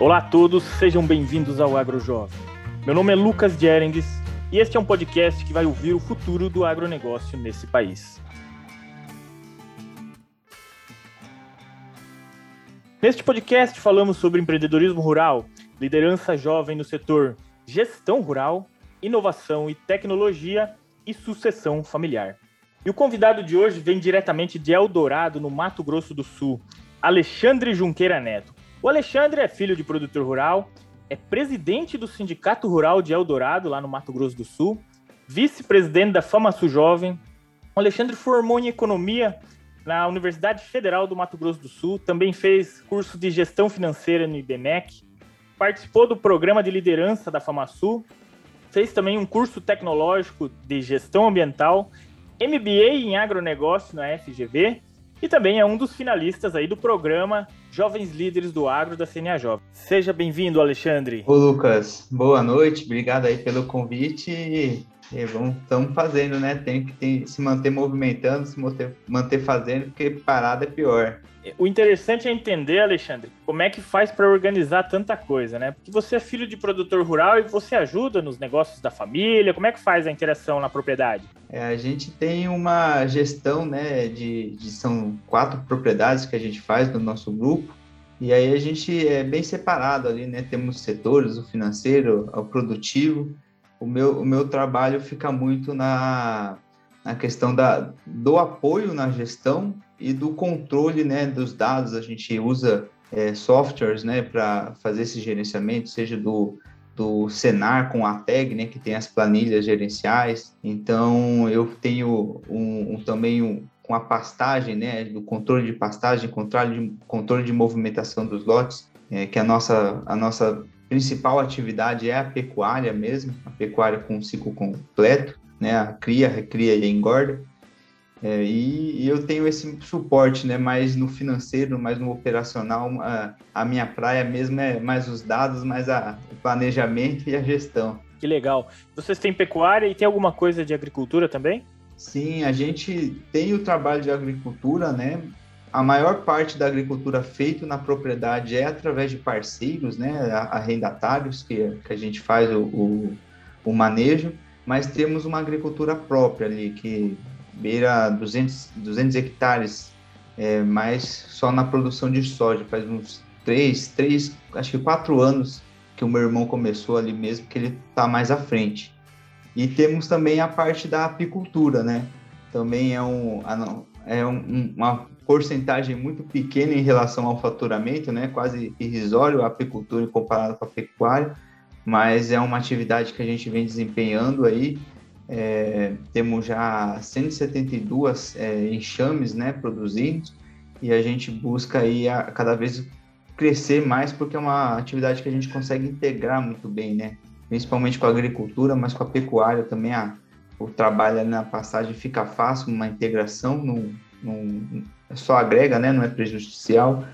Olá a todos, sejam bem-vindos ao Agro Jovem. Meu nome é Lucas Jerengues e este é um podcast que vai ouvir o futuro do agronegócio nesse país. Neste podcast falamos sobre empreendedorismo rural, liderança jovem no setor, gestão rural, inovação e tecnologia e sucessão familiar. E o convidado de hoje vem diretamente de Eldorado, no Mato Grosso do Sul, Alexandre Junqueira Neto. O Alexandre é filho de produtor rural, é presidente do Sindicato Rural de Eldorado, lá no Mato Grosso do Sul, vice-presidente da FamaSul Jovem. O Alexandre formou em economia na Universidade Federal do Mato Grosso do Sul, também fez curso de gestão financeira no IBMEC, participou do programa de liderança da FamaSul, fez também um curso tecnológico de gestão ambiental, MBA em agronegócio na FGV e também é um dos finalistas aí do programa Jovens Líderes do Agro da CNA Jovem. Seja bem-vindo, Alexandre. Ô, Lucas, boa noite, obrigado aí pelo convite e, vamos, estamos fazendo, né? Tem que tem, se manter movimentando, se manter, manter fazendo, porque parada é pior. O interessante é entender, Alexandre, como é que faz para organizar tanta coisa, né? Porque você é filho de produtor rural e você ajuda nos negócios da família. Como é que faz a interação na propriedade? É, a gente tem uma gestão, né? De, de, são quatro propriedades que a gente faz no nosso grupo. E aí a gente é bem separado ali, né? Temos setores, o financeiro, o produtivo. O meu, o meu trabalho fica muito na, na questão da, do apoio na gestão e do controle né, dos dados. A gente usa é, softwares né, para fazer esse gerenciamento, seja do, do Senar com a tag, né, que tem as planilhas gerenciais. Então, eu tenho um, um também um, com a pastagem, né, do controle de pastagem, controle de, controle de movimentação dos lotes, é, que a nossa, a nossa principal atividade é a pecuária mesmo, a pecuária com ciclo completo, né, a cria, recria e engorda. É, e, e, eu tenho esse suporte, né? Mais no financeiro, mais no operacional. A, a, minha praia mesmo é mais os dados, mais a, o planejamento e a gestão. Que legal. Vocês têm pecuária e tem alguma coisa de agricultura também? Sim, a gente tem o trabalho de agricultura, né? A maior parte da agricultura feita na propriedade é através de parceiros, né? Arrendatários que, que a gente faz o, o, o manejo, mas temos uma agricultura própria ali que beira 200, 200 hectares, é, mas só na produção de soja. Faz uns três, três, acho que quatro anos que o meu irmão começou ali mesmo, que ele está mais à frente. E temos também a parte da apicultura, né? Também é, um, é um, uma porcentagem muito pequena em relação ao faturamento, né? Quase irrisório a apicultura comparado com a pecuária, mas é uma atividade que a gente vem desempenhando aí é, temos já 172 é, enxames né, produzidos e a gente busca aí a, cada vez crescer mais porque é uma atividade que a gente consegue integrar muito bem, né? principalmente com a agricultura, mas com a pecuária também a, o trabalho na passagem fica fácil, uma integração, não, só agrega, né? não é prejudicial.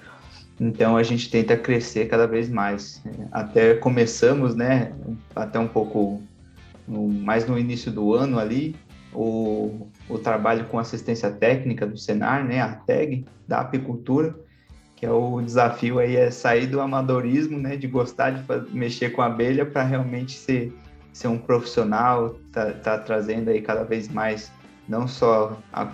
Então a gente tenta crescer cada vez mais. Até começamos, né? Até um pouco no, mais no início do ano ali, o, o trabalho com assistência técnica do Senar, né, a TEG, da apicultura, que é o desafio aí é sair do amadorismo, né, de gostar de fazer, mexer com abelha para realmente ser, ser um profissional, tá, tá trazendo aí cada vez mais não só a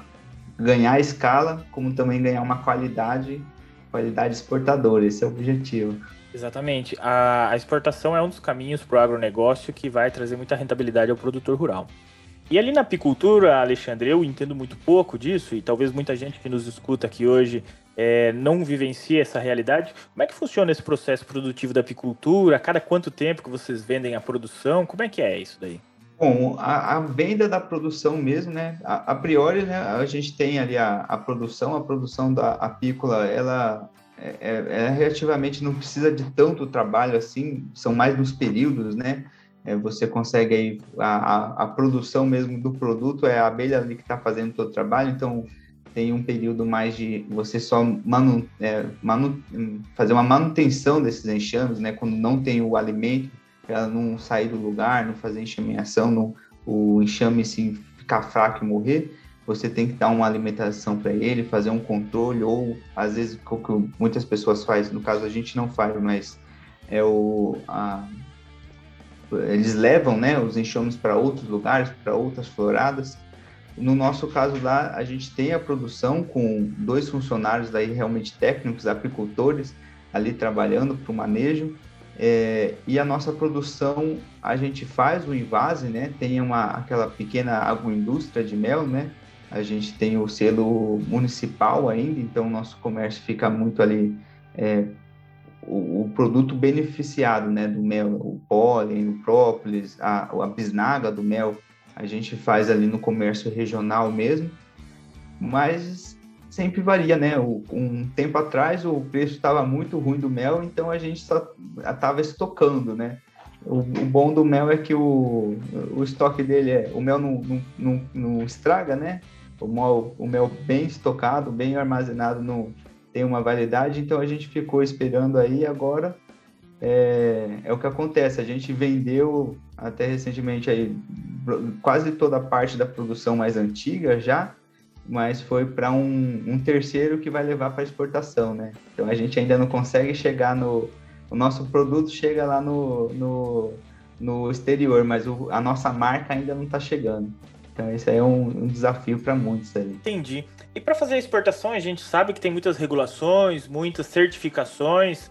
ganhar escala, como também ganhar uma qualidade, qualidade exportadora, esse é o objetivo. Exatamente. A, a exportação é um dos caminhos para o agronegócio que vai trazer muita rentabilidade ao produtor rural. E ali na apicultura, Alexandre, eu entendo muito pouco disso, e talvez muita gente que nos escuta aqui hoje é, não vivencie essa realidade. Como é que funciona esse processo produtivo da apicultura? A cada quanto tempo que vocês vendem a produção? Como é que é isso daí? Bom, a, a venda da produção mesmo, né? A, a priori, né, a gente tem ali a, a produção, a produção da apícola, ela é, é, é, relativamente não precisa de tanto trabalho assim, são mais nos períodos, né? É, você consegue aí a, a, produção mesmo do produto é a abelha ali que está fazendo todo o trabalho, então tem um período mais de você só manu, é, manu, fazer uma manutenção desses enxames, né? Quando não tem o alimento, para não sair do lugar, não fazer enxameação, não, o enxame assim, ficar fraco e morrer você tem que dar uma alimentação para ele, fazer um controle, ou às vezes o que muitas pessoas fazem, no caso a gente não faz, mas é o, a, eles levam né, os enxames para outros lugares, para outras floradas. No nosso caso lá, a gente tem a produção com dois funcionários daí realmente técnicos, apicultores, ali trabalhando para o manejo. É, e a nossa produção, a gente faz o invase, né? Tem uma, aquela pequena agroindústria de mel, né? A gente tem o selo municipal ainda, então o nosso comércio fica muito ali é, o, o, produto beneficiado, né, do mel, o pólen, o própolis, a, a bisnaga do mel, a gente faz ali no comércio regional mesmo, mas sempre varia, né? Um tempo atrás o preço estava muito ruim do mel, então a gente só estava estocando, né? O, bom do mel é que o, o estoque dele é o mel não, não, não, não estraga, né? O mel, o mel bem estocado, bem armazenado, no, tem uma validade, então a gente ficou esperando aí agora é, é o que acontece. A gente vendeu até recentemente aí quase toda a parte da produção mais antiga já, mas foi para um, um, terceiro que vai levar para exportação, né? Então a gente ainda não consegue chegar no. O nosso produto chega lá no, no, no exterior, mas o, a nossa marca ainda não está chegando. Então esse aí é um, um desafio para muitos aí. Entendi. E para fazer a exportação, a gente sabe que tem muitas regulações, muitas certificações.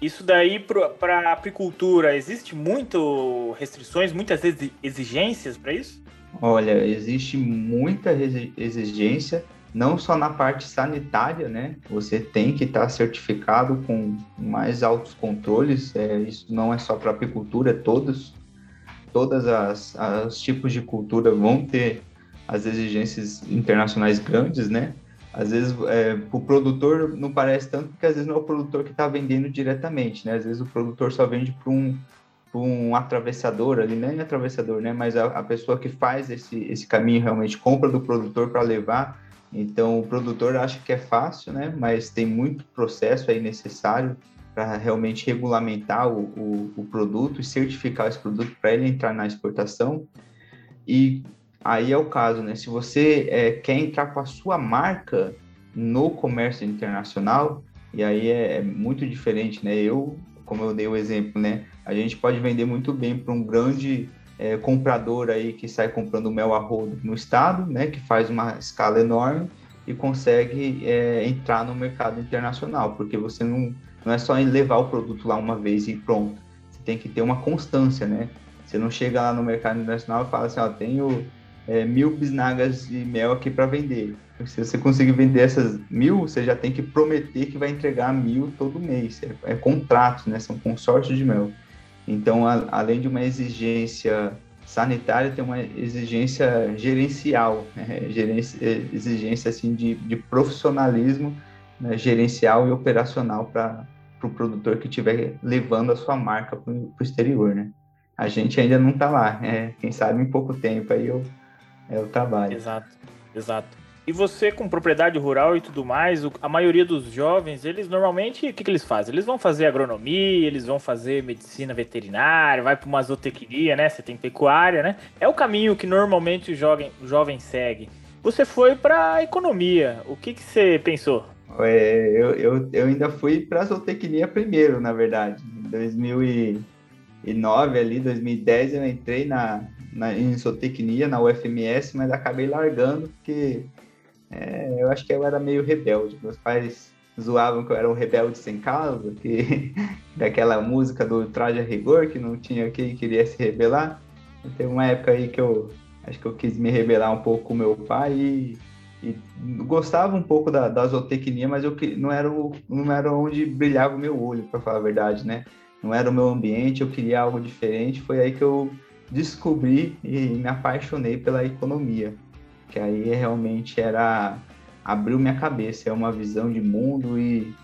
Isso daí para a apicultura, existe muito restrições, muitas exigências para isso? Olha, existe muita exigência, não só na parte sanitária, né? Você tem que estar certificado com mais altos controles. É, isso não é só para apicultura, todos, todas as, as tipos de cultura vão ter as exigências internacionais grandes, né? Às vezes, é, o produtor não parece tanto, porque às vezes não é o produtor que está vendendo diretamente, né? Às vezes o produtor só vende para um, um atravessador ali, nem atravessador, né? Mas a, a, pessoa que faz esse, esse caminho realmente compra do produtor para levar. Então, o produtor acha que é fácil, né? Mas tem muito processo aí necessário para realmente regulamentar o, o, o, produto e certificar esse produto para ele entrar na exportação. E aí é o caso, né? Se você é, quer entrar com a sua marca no comércio internacional, e aí é, é muito diferente, né? Eu, como eu dei o exemplo, né? A gente pode vender muito bem para um grande é, comprador aí que sai comprando mel a rodo no estado, né? Que faz uma escala enorme e consegue é, entrar no mercado internacional, porque você não não é só levar o produto lá uma vez e pronto. Você tem que ter uma constância, né? Você não chega lá no mercado internacional e fala assim, ó, tenho é, mil bisnagas de mel aqui para vender. Se você conseguir vender essas mil, você já tem que prometer que vai entregar mil todo mês. É, é contrato, né? São consórcios de mel. Então, a, além de uma exigência sanitária, tem uma exigência gerencial, né? gerência, exigência assim de, de profissionalismo né, gerencial e operacional para o pro produtor que estiver levando a sua marca para o exterior, né? A gente ainda não está lá, é, quem sabe em pouco tempo aí eu, é o trabalho. Exato, exato. E você com propriedade rural e tudo mais, a maioria dos jovens, eles normalmente, o que, que eles fazem? Eles vão fazer agronomia, eles vão fazer medicina veterinária, vai para uma zootecnia, né? Você tem pecuária, né? É o caminho que normalmente o jovem, o jovem segue. Você foi para economia. O que, que você pensou? É, eu, eu, eu ainda fui para zootecnia primeiro, na verdade. Em 2009, ali, 2010, eu entrei na, na, em zootecnia, na UFMS, mas acabei largando porque é, eu acho que eu era meio rebelde. Meus pais zoavam que eu era um rebelde sem causa, que daquela música do Traje a Rigor, que não tinha quem queria se rebelar. Teve uma época aí que eu acho que eu quis me rebelar um pouco com meu pai e e gostava um pouco da, da zootecnia, mas eu não era, o, não era onde brilhava o meu olho, para falar a verdade, né? Não era o meu ambiente, eu queria algo diferente. Foi aí que eu descobri e me apaixonei pela economia, que aí realmente era abriu minha cabeça, é uma visão de mundo e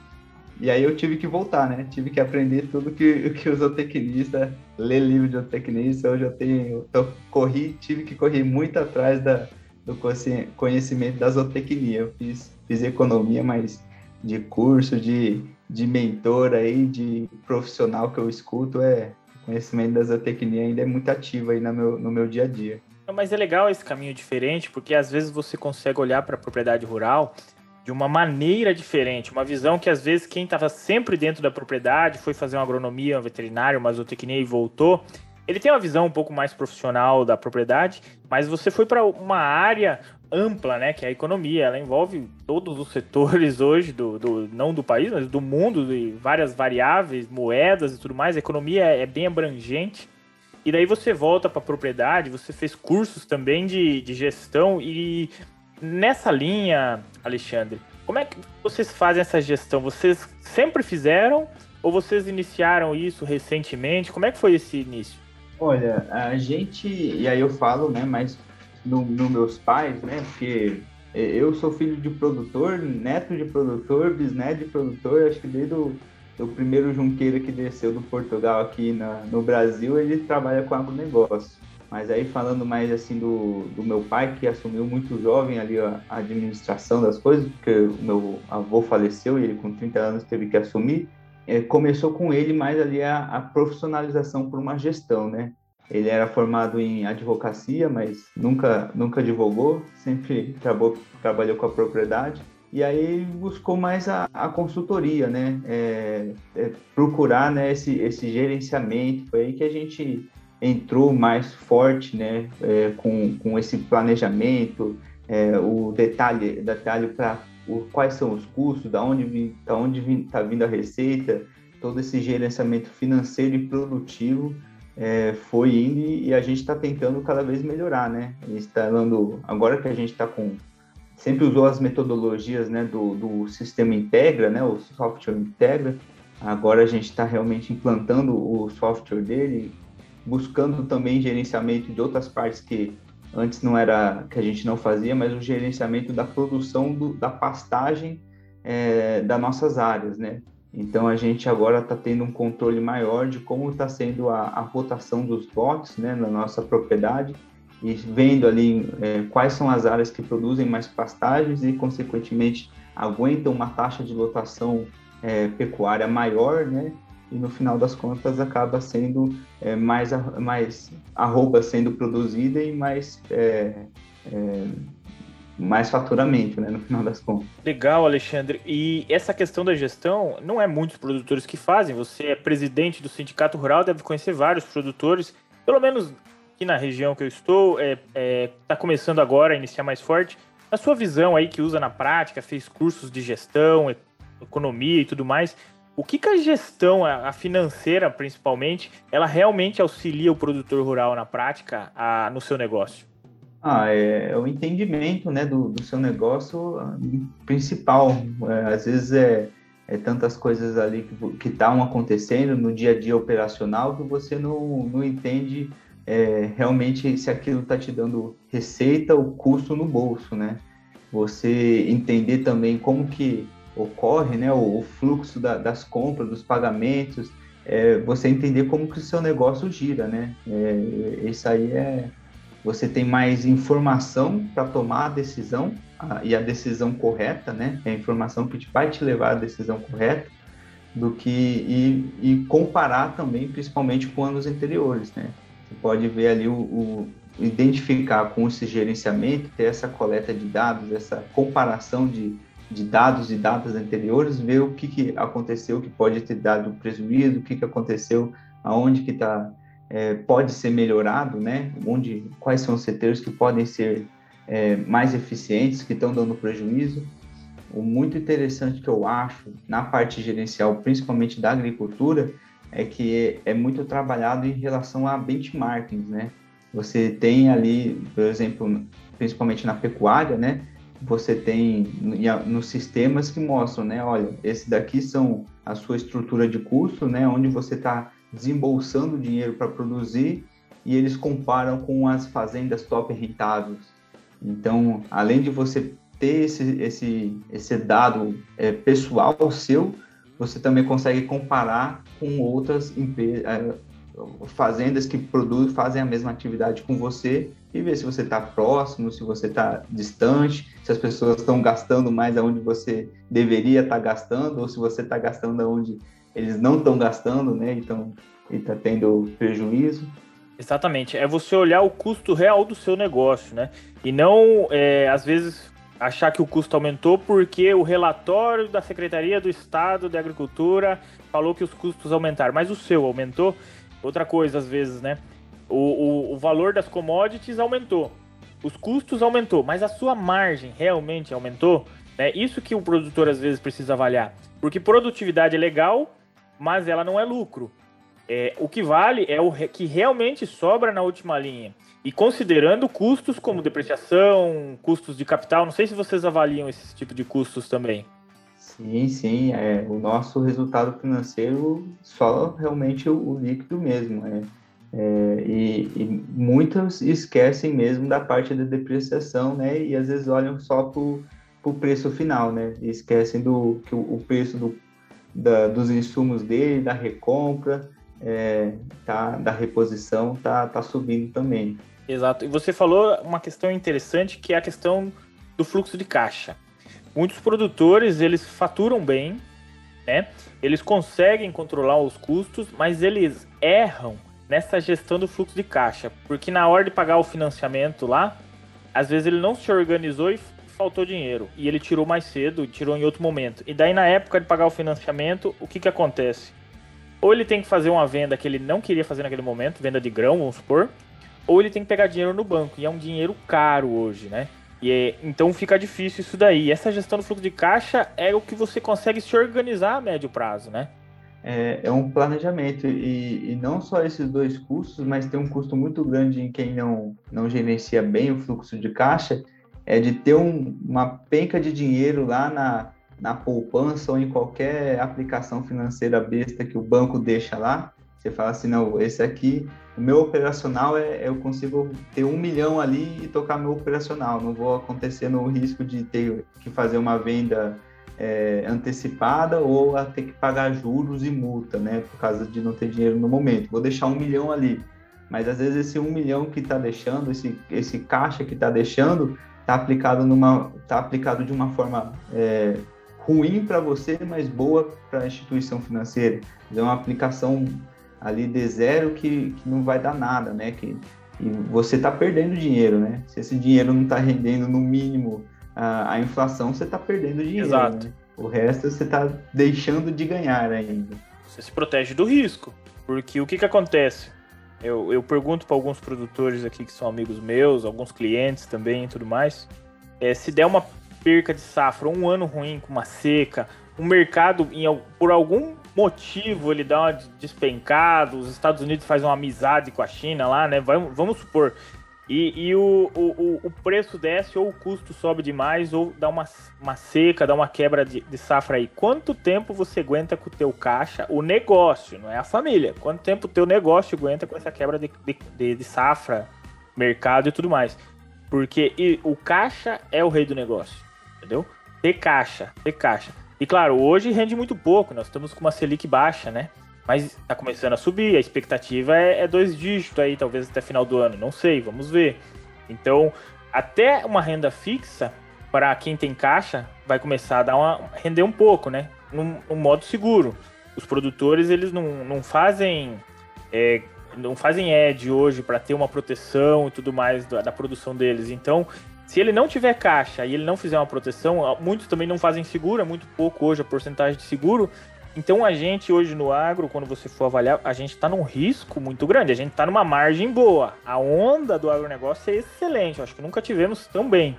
e aí eu tive que voltar, né? Tive que aprender tudo que, que o zootecnista, ler livro de zootecnista, hoje eu tenho, eu corri, tive que correr muito atrás da, do conhecimento da zootecnia. Eu fiz, fiz economia, mas de curso, de, de mentor aí, de profissional que eu escuto, é conhecimento da zootecnia ainda é muito ativo aí no meu, no meu dia a dia. Mas é legal esse caminho diferente, porque às vezes você consegue olhar para a propriedade rural de uma maneira diferente, uma visão que às vezes quem estava sempre dentro da propriedade, foi fazer uma agronomia, um veterinário, uma zootecnia e voltou, ele tem uma visão um pouco mais profissional da propriedade, mas você foi para uma área ampla, né, que é a economia. Ela envolve todos os setores hoje, do, do não do país, mas do mundo, de várias variáveis, moedas e tudo mais. A economia é, é bem abrangente. E daí você volta para a propriedade, você fez cursos também de, de gestão e nessa linha, Alexandre, como é que vocês fazem essa gestão? Vocês sempre fizeram ou vocês iniciaram isso recentemente? Como é que foi esse início? Olha, a gente, e aí eu falo, né, mas no, no meus pais, né, porque eu sou filho de produtor, neto de produtor, bisneto de produtor, acho que desde o do primeiro junqueiro que desceu do Portugal aqui na, no Brasil, ele trabalha com agronegócio. Mas aí falando mais assim do, do meu pai, que assumiu muito jovem ali a, administração das coisas, porque o meu avô faleceu e ele com 30 anos teve que assumir, é, começou com ele mais ali a, a, profissionalização por uma gestão, né? Ele era formado em advocacia, mas nunca, nunca advogou, sempre trabalhou, trabalhou com a propriedade. E aí buscou mais a, a consultoria, né? É, é, procurar né, esse, esse gerenciamento. Foi aí que a gente entrou mais forte, né? É, com, com esse planejamento, é, o detalhe, detalhe para quais são os custos, da onde da onde está vindo a receita, todo esse gerenciamento financeiro e produtivo é, foi indo e a gente está tentando cada vez melhorar, né? Está dando, agora que a gente está com, sempre usou as metodologias, né, do, do sistema Integra, né, o software Integra, agora a gente está realmente implantando o software dele, buscando também gerenciamento de outras partes que antes não era que a gente não fazia, mas o gerenciamento da produção do, da pastagem é, das nossas áreas, né? Então a gente agora está tendo um controle maior de como está sendo a, a, rotação dos lotes, né, na nossa propriedade e vendo ali é, quais são as áreas que produzem mais pastagens e consequentemente aguentam uma taxa de lotação é, pecuária maior, né? e no final das contas acaba sendo é, mais, mais arroba sendo produzida e mais, é, é, mais faturamento, né, no final das contas. Legal, Alexandre. E essa questão da gestão, não é muitos produtores que fazem. Você é presidente do Sindicato Rural, deve conhecer vários produtores, pelo menos aqui na região que eu estou, está é, é, começando agora a iniciar mais forte. A sua visão aí que usa na prática, fez cursos de gestão, economia e tudo mais, o que, que a gestão, a financeira principalmente, ela realmente auxilia o produtor rural na prática a, no seu negócio? Ah, é, é o entendimento né, do, do seu negócio ah, principal. É, às vezes é, é tantas coisas ali que estão acontecendo no dia a dia operacional que você não, não entende é, realmente se aquilo está te dando receita ou custo no bolso, né? Você entender também como que ocorre, né, o, o fluxo da, das compras, dos pagamentos, é, você entender como que o seu negócio gira, né? É, isso aí é você tem mais informação para tomar a decisão a, e a decisão correta, né? É a informação que vai te levar à decisão correta do que e, e comparar também, principalmente com anos anteriores, né? Pode ver ali o, o identificar com esse gerenciamento, ter essa coleta de dados, essa comparação de de dados e datas anteriores, ver o que, que aconteceu que pode ter dado prejuízo, o que, que aconteceu, aonde que está é, pode ser melhorado, né? Onde, quais são os setores que podem ser é, mais eficientes, que estão dando prejuízo. O muito interessante que eu acho na parte gerencial, principalmente da agricultura, é que é, muito trabalhado em relação a benchmarking, né? Você tem ali, por exemplo, principalmente na pecuária, né? você tem nos sistemas que mostram, né? Olha, esse daqui são a sua estrutura de custo, né? Onde você está desembolsando dinheiro para produzir e eles comparam com as fazendas top rentáveis. Então, além de você ter esse, esse, esse dado é, pessoal seu, você também consegue comparar com outras empresas, é, fazendas que produzem, fazem a mesma atividade com você e ver se você está próximo, se você está distante, se as pessoas estão gastando mais aonde você deveria estar tá gastando, ou se você está gastando aonde eles não estão gastando, né? Então, está tendo prejuízo. Exatamente. É você olhar o custo real do seu negócio, né? E não, é, às vezes, achar que o custo aumentou porque o relatório da Secretaria do Estado de Agricultura falou que os custos aumentaram, mas o seu aumentou? Outra coisa, às vezes, né? O, o, o valor das commodities aumentou, os custos aumentou, mas a sua margem realmente aumentou? É isso que o produtor às vezes precisa avaliar. Porque produtividade é legal, mas ela não é lucro. É, o que vale é o que realmente sobra na última linha. E considerando custos como depreciação, custos de capital, não sei se vocês avaliam esse tipo de custos também. Sim, sim. É, o nosso resultado financeiro só realmente o, o líquido mesmo. É, é, e, e muitos esquecem mesmo da parte da depreciação, né? E às vezes olham só para o preço final, né? E esquecem do que o, o preço do, da, dos insumos dele, da recompra, é, tá, da reposição tá, tá subindo também. Exato. E você falou uma questão interessante que é a questão do fluxo de caixa. Muitos produtores eles faturam bem, né? Eles conseguem controlar os custos, mas eles erram nessa gestão do fluxo de caixa, porque na hora de pagar o financiamento lá, às vezes ele não se organizou e faltou dinheiro e ele tirou mais cedo, tirou em outro momento. E daí na época de pagar o financiamento, o que que acontece? Ou ele tem que fazer uma venda que ele não queria fazer naquele momento, venda de grão, vamos supor, ou ele tem que pegar dinheiro no banco, e é um dinheiro caro hoje, né? E é, então fica difícil isso daí. Essa gestão do fluxo de caixa é o que você consegue se organizar a médio prazo, né? É, é um planejamento, e, e, não só esses dois custos, mas tem um custo muito grande em quem não, não gerencia bem o fluxo de caixa, é de ter um, uma penca de dinheiro lá na, na poupança ou em qualquer aplicação financeira besta que o banco deixa lá, você fala assim, não, esse aqui, o meu operacional é, eu consigo ter um milhão ali e tocar meu operacional, não vou acontecer no risco de ter que fazer uma venda é, antecipada ou a ter que pagar juros e multa, né, por causa de não ter dinheiro no momento. Vou deixar um milhão ali, mas às vezes esse um milhão que está deixando, esse, esse caixa que está deixando, está aplicado numa, tá aplicado de uma forma é, ruim para você, mas boa para a instituição financeira. É uma aplicação ali de zero que, que não vai dar nada, né? Que, e você está perdendo dinheiro, né? Se esse dinheiro não está rendendo no mínimo a, a inflação, você está perdendo dinheiro. Exato. Né? O resto você está deixando de ganhar ainda. Você se protege do risco, porque o que, que acontece? Eu, eu pergunto para alguns produtores aqui que são amigos meus, alguns clientes também e tudo mais. É, se der uma perca de safra, um ano ruim com uma seca, o mercado, em, por algum motivo, ele dá uma despencada, os Estados Unidos fazem uma amizade com a China lá, né? Vamos, vamos supor. E, e o, o, o preço desce, ou o custo sobe demais, ou dá uma, uma seca, dá uma quebra de, de safra aí. Quanto tempo você aguenta com o teu caixa, o negócio, não é a família? Quanto tempo o teu negócio aguenta com essa quebra de, de, de safra, mercado e tudo mais? Porque e, o caixa é o rei do negócio entendeu? Ter caixa, ter caixa. E claro, hoje rende muito pouco, nós estamos com uma Selic baixa, né? Mas está começando a subir, a expectativa é, é, dois dígitos aí, talvez até final do ano, não sei, vamos ver. Então, até uma renda fixa, para quem tem caixa, vai começar a dar uma, render um pouco, né? Num, num modo seguro. Os produtores, eles não, não fazem. É, não fazem edge hoje para ter uma proteção e tudo mais da, da produção deles. Então, se ele não tiver caixa e ele não fizer uma proteção, muitos também não fazem seguro, é muito pouco hoje a porcentagem de seguro. Então a gente hoje no agro, quando você for avaliar, a gente está num risco muito grande, a gente está numa margem boa. A onda do agronegócio é excelente, acho que nunca tivemos tão bem.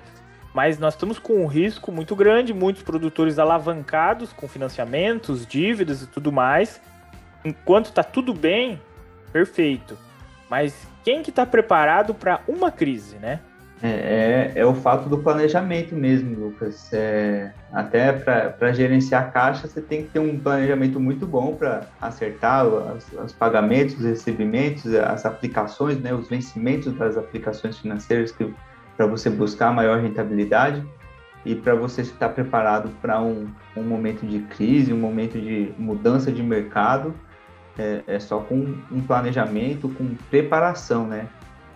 Mas nós estamos com um risco muito grande, muitos produtores alavancados com financiamentos, dívidas e tudo mais. Enquanto está tudo bem, perfeito. Mas quem que está preparado para uma crise, né? É, é, é, o fato do planejamento mesmo, Lucas. É, até para gerenciar caixa, você tem que ter um planejamento muito bom para acertar os, os, pagamentos, os recebimentos, as aplicações, né, os vencimentos das aplicações financeiras para você buscar maior rentabilidade e para você estar preparado para um, um momento de crise, um momento de mudança de mercado. É, é só com um planejamento, com preparação, né?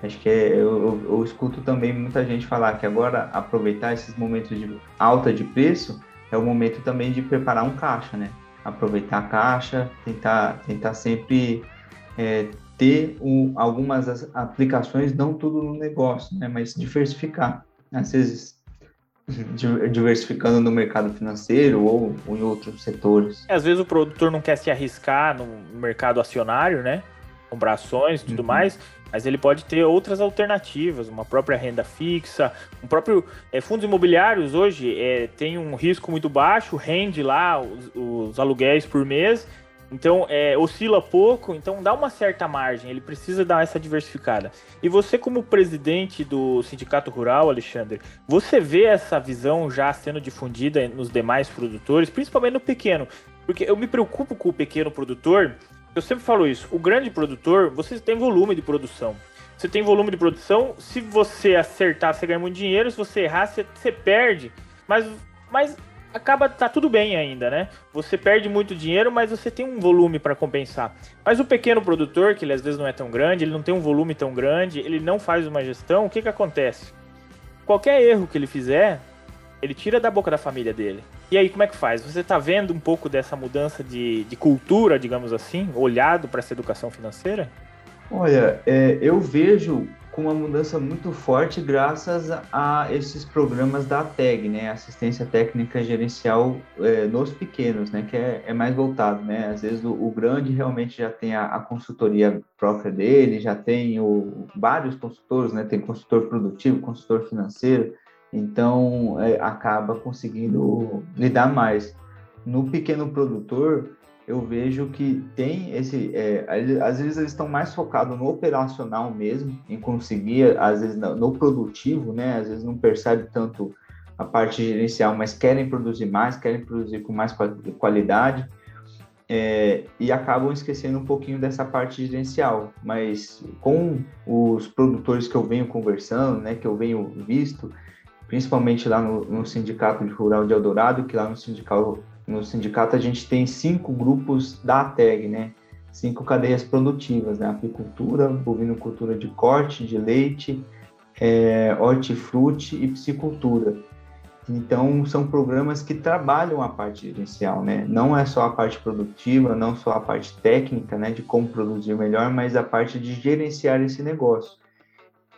Acho que é, eu, eu, escuto também muita gente falar que agora aproveitar esses momentos de alta de preço é o momento também de preparar um caixa, né? Aproveitar a caixa, tentar, tentar sempre é, ter um, algumas aplicações, não tudo no negócio, né? Mas diversificar. Às vezes diversificando no mercado financeiro ou, ou em outros setores. É, às vezes o produtor não quer se arriscar no mercado acionário, né? Comprar ações e tudo uhum. mais, mas ele pode ter outras alternativas, uma própria renda fixa, um próprio é, fundos imobiliários hoje é, tem um risco muito baixo, rende lá os, os aluguéis por mês então, é, oscila pouco, então dá uma certa margem, ele precisa dar essa diversificada. E você, como presidente do Sindicato Rural, Alexandre, você vê essa visão já sendo difundida nos demais produtores, principalmente no pequeno? Porque eu me preocupo com o pequeno produtor, eu sempre falo isso, o grande produtor, você tem volume de produção. Você tem volume de produção, se você acertar, você ganha muito dinheiro, se você errar, você, você perde. Mas, mas acaba tá tudo bem ainda, né? Você perde muito dinheiro, mas você tem um volume para compensar. Mas o pequeno produtor, que ele às vezes não é tão grande, ele não tem um volume tão grande, ele não faz uma gestão, o que que acontece? Qualquer erro que ele fizer, ele tira da boca da família dele. E aí, como é que faz? Você está vendo um pouco dessa mudança de, de cultura, digamos assim, olhado para essa educação financeira? Olha, é, eu vejo com uma mudança muito forte graças a esses programas da TEG, né, assistência técnica gerencial é, nos pequenos, né, que é, é, mais voltado, né, às vezes o, o grande realmente já tem a, a, consultoria própria dele, já tem o, vários consultores, né, tem consultor produtivo, consultor financeiro, então é, acaba conseguindo lidar mais. No pequeno produtor, eu vejo que tem esse. É, às vezes eles estão mais focados no operacional mesmo, em conseguir, às vezes no produtivo, né? Às vezes não percebe tanto a parte gerencial, mas querem produzir mais, querem produzir com mais qualidade. É, e acabam esquecendo um pouquinho dessa parte gerencial. Mas com os produtores que eu venho conversando, né, que eu venho visto, principalmente lá no, no Sindicato Rural de Eldorado, que lá no Sindicato no sindicato a gente tem cinco grupos da ATEG, né? Cinco cadeias produtivas, né? Apicultura, bovinocultura de corte, de leite, é, hortifruti e piscicultura. Então, são programas que trabalham a parte gerencial, né? Não é só a parte produtiva, não só a parte técnica, né, de como produzir melhor, mas a parte de gerenciar esse negócio.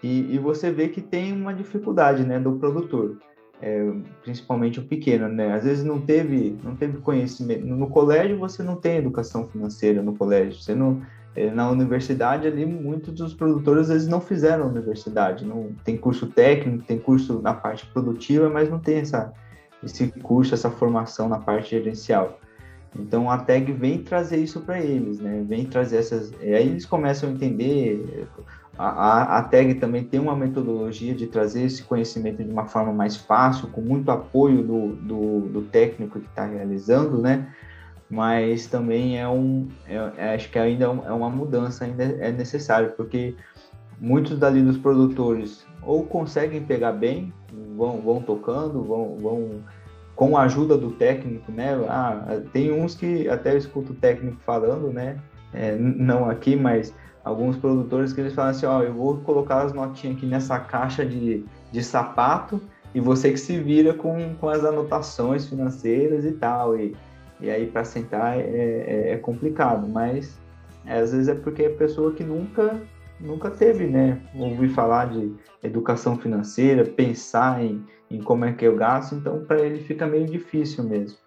E, e você vê que tem uma dificuldade, né, do produtor é, principalmente o pequeno, né? Às vezes não teve, não teve conhecimento. No colégio você não tem educação financeira no colégio. Você não, é, na universidade ali muitos dos produtores às vezes não fizeram universidade. Não tem curso técnico, tem curso na parte produtiva, mas não tem essa esse curso, essa formação na parte gerencial. Então a tag vem trazer isso para eles, né? Vem trazer essas. Aí eles começam a entender a, a, TAG também tem uma metodologia de trazer esse conhecimento de uma forma mais fácil, com muito apoio do, do, do técnico que está realizando, né? Mas também é um, é, é acho que ainda é, é uma mudança, ainda é necessário, porque muitos dali dos produtores ou conseguem pegar bem, vão, vão tocando, vão, vão com a ajuda do técnico, né? Ah, tem uns que até eu escuto o técnico falando, né? É, não aqui, mas alguns produtores que eles falam assim, ó, eu vou colocar as notinhas aqui nessa caixa de, de sapato e você que se vira com, com as anotações financeiras e tal. E, e aí para sentar é, é, é, complicado, mas é, às vezes é porque é pessoa que nunca nunca teve, né? Ouvir falar de educação financeira, pensar em, em como é que eu gasto, então para ele fica meio difícil mesmo.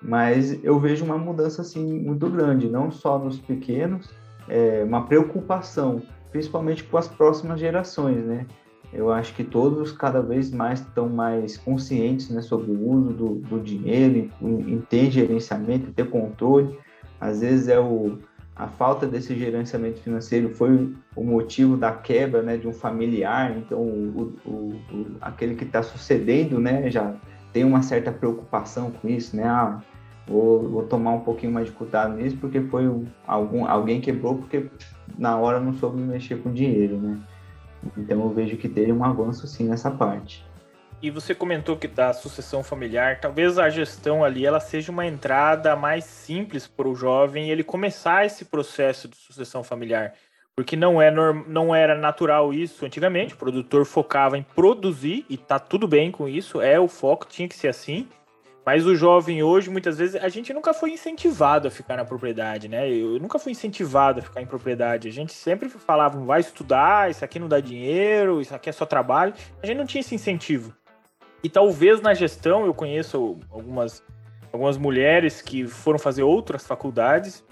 Mas eu vejo uma mudança assim muito grande, não só nos pequenos, é, uma preocupação, principalmente com as próximas gerações, né? Eu acho que todos cada vez mais estão mais conscientes né, sobre o uso do, do dinheiro, ter gerenciamento, ter controle. Às vezes é o, a falta desse gerenciamento financeiro foi o motivo da quebra né, de um familiar, então o, o, o aquele que está sucedendo né, já tem uma certa preocupação com isso, né? Ah, vou, vou tomar um pouquinho mais de cuidado nisso, porque foi algum, alguém quebrou porque na hora não soube mexer com dinheiro, né? Então eu vejo que teve um avanço sim nessa parte. E você comentou que da sucessão familiar, talvez a gestão ali ela seja uma entrada mais simples para o jovem ele começar esse processo de sucessão familiar, porque não é não era natural isso antigamente. O produtor focava em produzir e tá tudo bem com isso, é o foco, tinha que ser assim. Mas o jovem hoje, muitas vezes, a gente nunca foi incentivado a ficar na propriedade, né? Eu nunca fui incentivado a ficar em propriedade. A gente sempre falava, vai estudar, isso aqui não dá dinheiro, isso aqui é só trabalho. A gente não tinha esse incentivo. E talvez na gestão, eu conheço algumas, algumas mulheres que foram fazer outras faculdades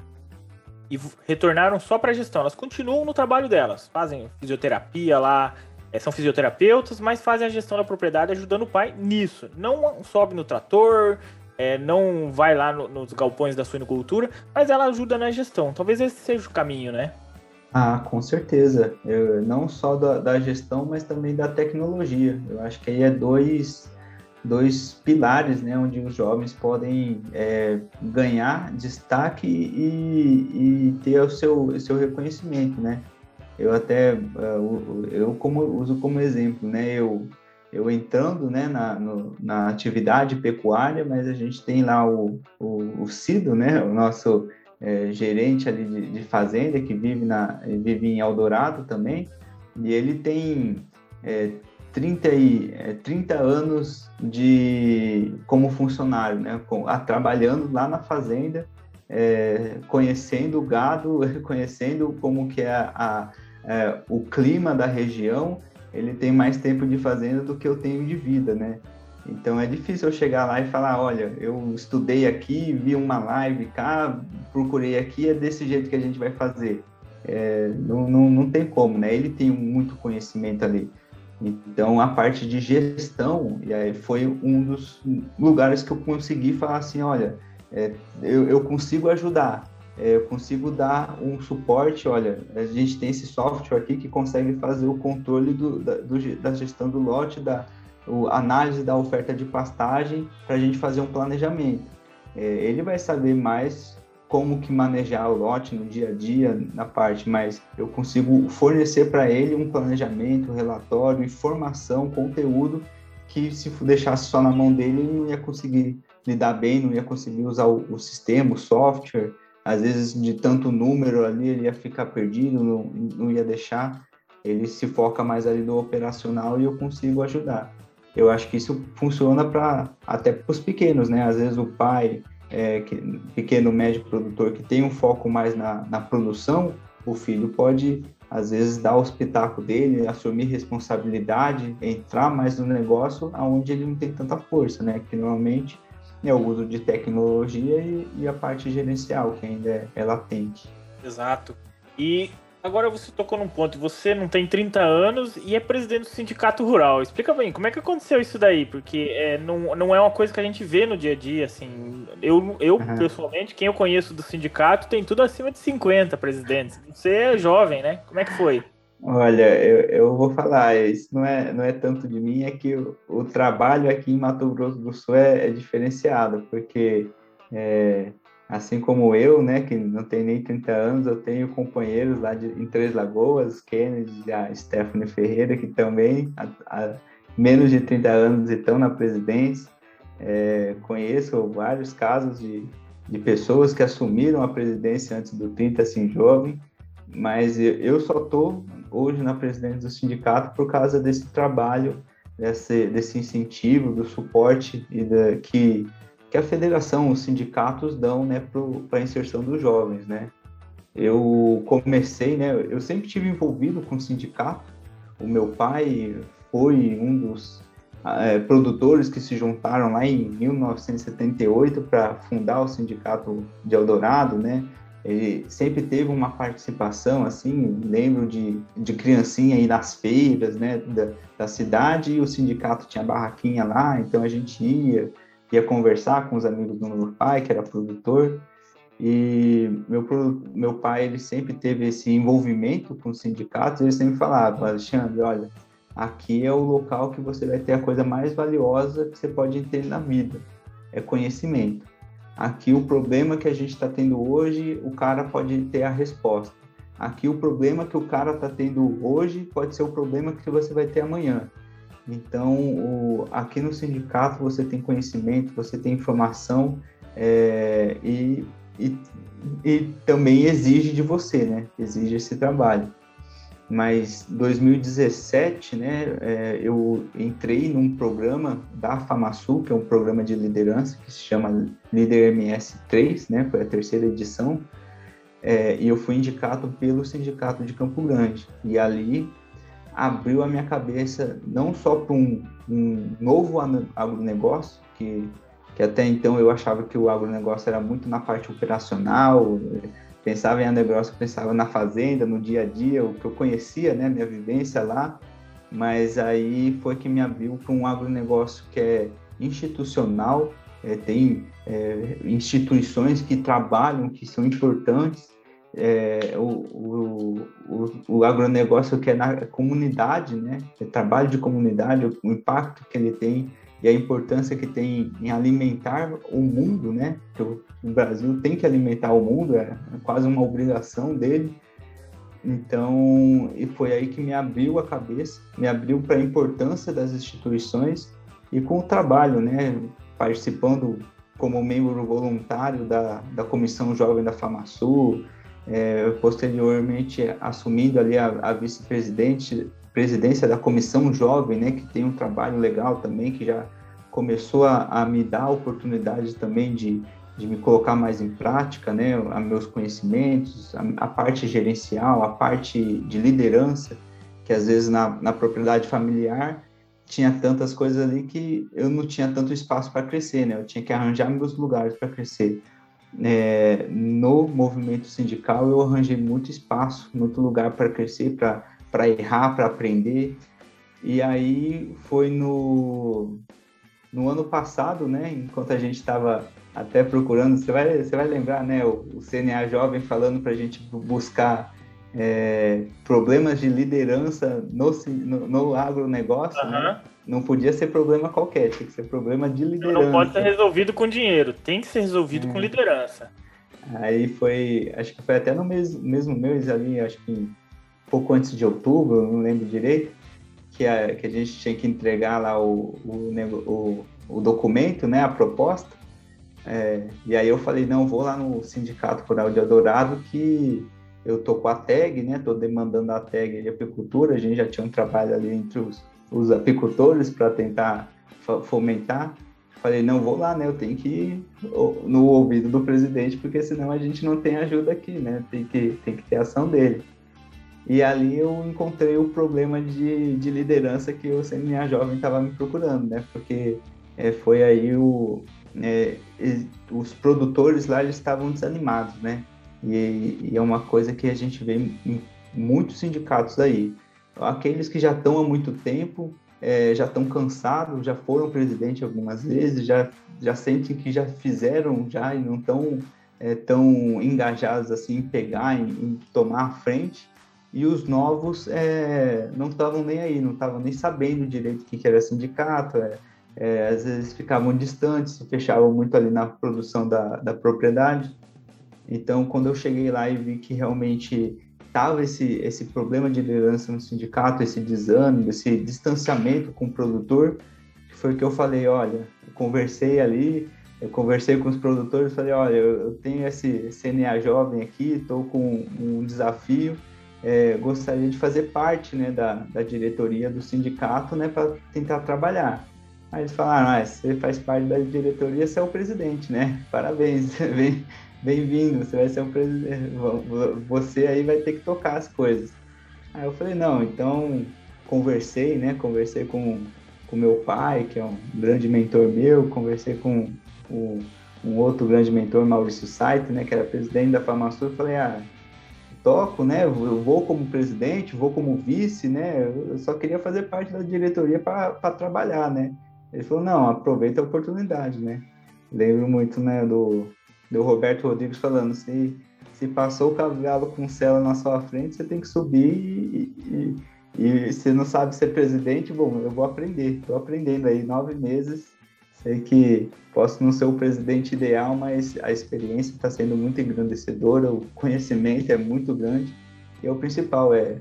e retornaram só para gestão. Elas continuam no trabalho delas, fazem fisioterapia lá, são fisioterapeutas, mas fazem a gestão da propriedade ajudando o pai nisso. Não sobe no trator, é, não vai lá no, nos galpões da suinocultura, mas ela ajuda na gestão. Talvez esse seja o caminho, né? Ah, com certeza. Eu, não só da, da, gestão, mas também da tecnologia. Eu acho que aí é dois, dois pilares, né, onde os jovens podem é, ganhar destaque e, e, ter o seu, seu reconhecimento, né? Eu até é, eu como uso como exemplo, né? Eu eu entrando né, na, no, na atividade pecuária, mas a gente tem lá o, o, o Cido, né, o nosso é, gerente ali de, de, fazenda, que vive, na, vive em Eldorado também, e ele tem é, 30, e, é, 30 anos de como funcionário, né, com, a, trabalhando lá na fazenda, é, conhecendo o gado, conhecendo como que é a, é, o clima da região ele tem mais tempo de fazenda do que eu tenho de vida, né? Então é difícil eu chegar lá e falar, olha, eu estudei aqui, vi uma live cá, procurei aqui, é desse jeito que a gente vai fazer. É, não, não, não tem como, né? Ele tem muito conhecimento ali. Então a parte de gestão foi um dos lugares que eu consegui falar assim, olha, é, eu, eu consigo ajudar, é, eu consigo dar um suporte. Olha, a gente tem esse software aqui que consegue fazer o controle do, da, do, da gestão do lote, da o, análise da oferta de pastagem, para a gente fazer um planejamento. É, ele vai saber mais como que manejar o lote no dia a dia, na parte, mas eu consigo fornecer para ele um planejamento, relatório, informação, conteúdo que se deixasse só na mão dele, ele não ia conseguir lidar bem, não ia conseguir usar o, o sistema, o software, às vezes de tanto número ali ele ia ficar perdido, não, não ia deixar, ele se foca mais ali no operacional e eu consigo ajudar. Eu acho que isso funciona para até para os pequenos, né? Às vezes o pai, é, que, pequeno médio produtor que tem um foco mais na, na produção, o filho pode às vezes dar o espetáculo dele, assumir responsabilidade, entrar mais no negócio aonde ele não tem tanta força, né? Que normalmente é o uso de tecnologia e, e a parte gerencial, que ainda é, é latente. Exato. E agora você tocou num ponto, você não tem 30 anos e é presidente do sindicato rural. Explica bem, como é que aconteceu isso daí? Porque é, não, não é uma coisa que a gente vê no dia a dia, assim. Eu, eu uhum. pessoalmente, quem eu conheço do sindicato tem tudo acima de 50 presidentes. Você é jovem, né? Como é que foi? Olha, eu, eu vou falar, isso não é, não é tanto de mim, é que o, o trabalho aqui em Mato Grosso do Sul é, é diferenciado, porque é, assim como eu, né, que não tenho nem 30 anos, eu tenho companheiros lá de, em Três Lagoas, Kennedy a Stephanie Ferreira, que também há, menos de 30 anos estão na presidência. É, conheço vários casos de, de pessoas que assumiram a presidência antes do 30, assim, jovem, mas eu só estou hoje na presidência do sindicato por causa desse trabalho, desse, desse incentivo, do suporte e da, que, que a federação, os sindicatos dão né, para a inserção dos jovens. Né? Eu comecei, né, eu sempre tive envolvido com o sindicato, o meu pai foi um dos é, produtores que se juntaram lá em 1978 para fundar o sindicato de Eldorado, né? Ele sempre teve uma participação, assim, lembro de, de criancinha aí nas feiras, né, da, da cidade, e o sindicato tinha barraquinha lá, então a gente ia, ia conversar com os amigos do meu pai, que era produtor, e meu, meu pai, ele sempre teve esse envolvimento com os sindicatos, ele sempre falava, Alexandre, olha, aqui é o local que você vai ter a coisa mais valiosa que você pode ter na vida, é conhecimento. Aqui o problema que a gente está tendo hoje, o cara pode ter a resposta. Aqui o problema que o cara está tendo hoje pode ser o problema que você vai ter amanhã. Então, o, aqui no sindicato você tem conhecimento, você tem informação é, e, e, e também exige de você, né? Exige esse trabalho mas 2017, né, é, eu entrei num programa da FamaSul, que é um programa de liderança que se chama Líder MS3, né, foi a terceira edição, é, e eu fui indicado pelo Sindicato de Campo Grande. E ali abriu a minha cabeça não só para um, um novo agronegócio, que, que até então eu achava que o agronegócio era muito na parte operacional, pensava em agronegócio, pensava na fazenda, no dia a dia, o que eu conhecia, né, minha vivência lá, mas aí foi que me abriu para um agronegócio que é institucional, é, tem é, instituições que trabalham, que são importantes, é, o, o, o, o, agronegócio que é na comunidade, né? É trabalho de comunidade, o, o, impacto que ele tem e a importância que tem em alimentar o mundo, né? Que o, Brasil tem que alimentar o mundo, é, quase uma obrigação dele. Então, e foi aí que me abriu a cabeça, me abriu para a importância das instituições e com o trabalho, né? Participando como membro voluntário da, da Comissão Jovem da FamaSul, é, posteriormente assumindo ali a, a vice-presidente presidência da comissão jovem, né, que tem um trabalho legal também, que já começou a, a me dar oportunidade também de, de me colocar mais em prática, né, a meus conhecimentos, a, a, parte gerencial, a parte de liderança, que às vezes na, na propriedade familiar tinha tantas coisas ali que eu não tinha tanto espaço para crescer, né, eu tinha que arranjar meus lugares para crescer. É, no movimento sindical eu arranjei muito espaço, muito lugar para crescer, para errar, para aprender. E aí foi no, no ano passado, né, enquanto a gente estava até procurando, você vai, você vai lembrar, né, o, o CNA Jovem falando para a gente buscar é, problemas de liderança no, no, no agronegócio, uhum. né? não podia ser problema qualquer, tinha que ser problema de liderança. Não pode ser resolvido com dinheiro, tem que ser resolvido é. com liderança. Aí foi, acho que foi até no mês, mesmo mês ali, acho que pouco antes de outubro, não lembro direito, que a, que a gente tinha que entregar lá o, o, o, o documento, né, a proposta. É, e aí eu falei, não, vou lá no Sindicato Rural de Eldorado que eu tô com a tag, né, tô demandando a tag de apicultura, a gente já tinha um trabalho ali entre os os apicultores para tentar fomentar. Falei, não vou lá, né? Eu tenho que ir no ouvido do presidente, porque senão a gente não tem ajuda aqui, né? Tem que, tem que ter ação dele. E ali eu encontrei o problema de, de liderança que o CNA Jovem estava me procurando, né? Porque é, foi aí o... É, os produtores lá, eles estavam desanimados, né? E, e, é uma coisa que a gente vê em muitos sindicatos aí aqueles que já estão há muito tempo, é, já estão cansados, já foram presidente algumas vezes, já, já sentem que já fizeram já e não estão é, tão engajados assim em pegar, em, em tomar a frente. E os novos é, não estavam nem aí, não estavam nem sabendo direito o que, era sindicato, é, é, às vezes ficavam distantes, fechavam muito ali na produção da, da propriedade. Então, quando eu cheguei lá e vi que realmente estava esse, esse problema de liderança no sindicato, esse desânimo, esse distanciamento com o produtor, foi que eu falei, olha, eu conversei ali, eu conversei com os produtores, falei, olha, eu, tenho esse CNA jovem aqui, estou com um desafio, é, gostaria de fazer parte né, da, da diretoria do sindicato né, para tentar trabalhar. Aí eles falaram, ah, você faz parte da diretoria, você é o presidente, né? Parabéns, bem-vindo, você vai ser um presidente, você aí vai ter que tocar as coisas. Aí eu falei, não, então conversei, né, conversei com com meu pai, que é um grande mentor meu, conversei com o, um outro grande mentor, Maurício Saito, né, que era presidente da Farmasul, falei, ah, toco, né, eu vou como presidente, vou como vice, né, eu só queria fazer parte da diretoria para trabalhar, né. Ele falou, não, aproveita a oportunidade, né. Lembro muito, né, do, do Roberto Rodrigues falando, se, se passou o cavalo com cela na sua frente, você tem que subir e, e, e se não sabe ser presidente, bom, eu vou aprender, estou aprendendo aí nove meses, sei que posso não ser o presidente ideal, mas a experiência está sendo muito engrandecedora, o conhecimento é muito grande, e é o principal, é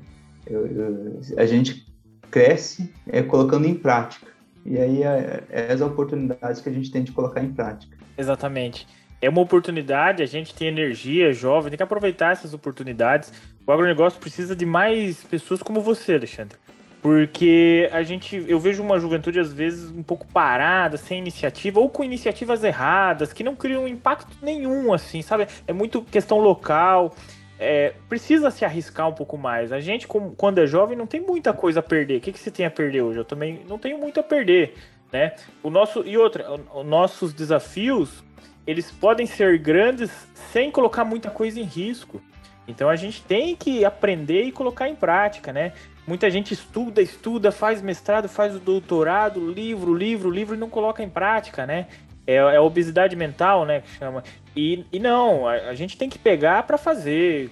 eu, eu, a gente cresce é, colocando em prática. E aí é, é as oportunidades que a gente tem de colocar em prática. Exatamente é uma oportunidade, a gente tem energia, jovem, tem que aproveitar essas oportunidades. O agronegócio precisa de mais pessoas como você, Alexandre. Porque a gente, eu vejo uma juventude às vezes um pouco parada, sem iniciativa, ou com iniciativas erradas, que não criam impacto nenhum, assim, sabe? É muito questão local. é, precisa se arriscar um pouco mais. A gente, como, quando é jovem, não tem muita coisa a perder. O que, que você tem a perder hoje? Eu também não tenho muito a perder, né? O nosso e outra, os nossos desafios, eles podem ser grandes sem colocar muita coisa em risco. Então a gente tem que aprender e colocar em prática, né? Muita gente estuda, estuda, faz mestrado, faz o doutorado, livro, livro, livro e não coloca em prática, né? É, é obesidade mental, né, que chama. E, e não, a, a gente tem que pegar para fazer,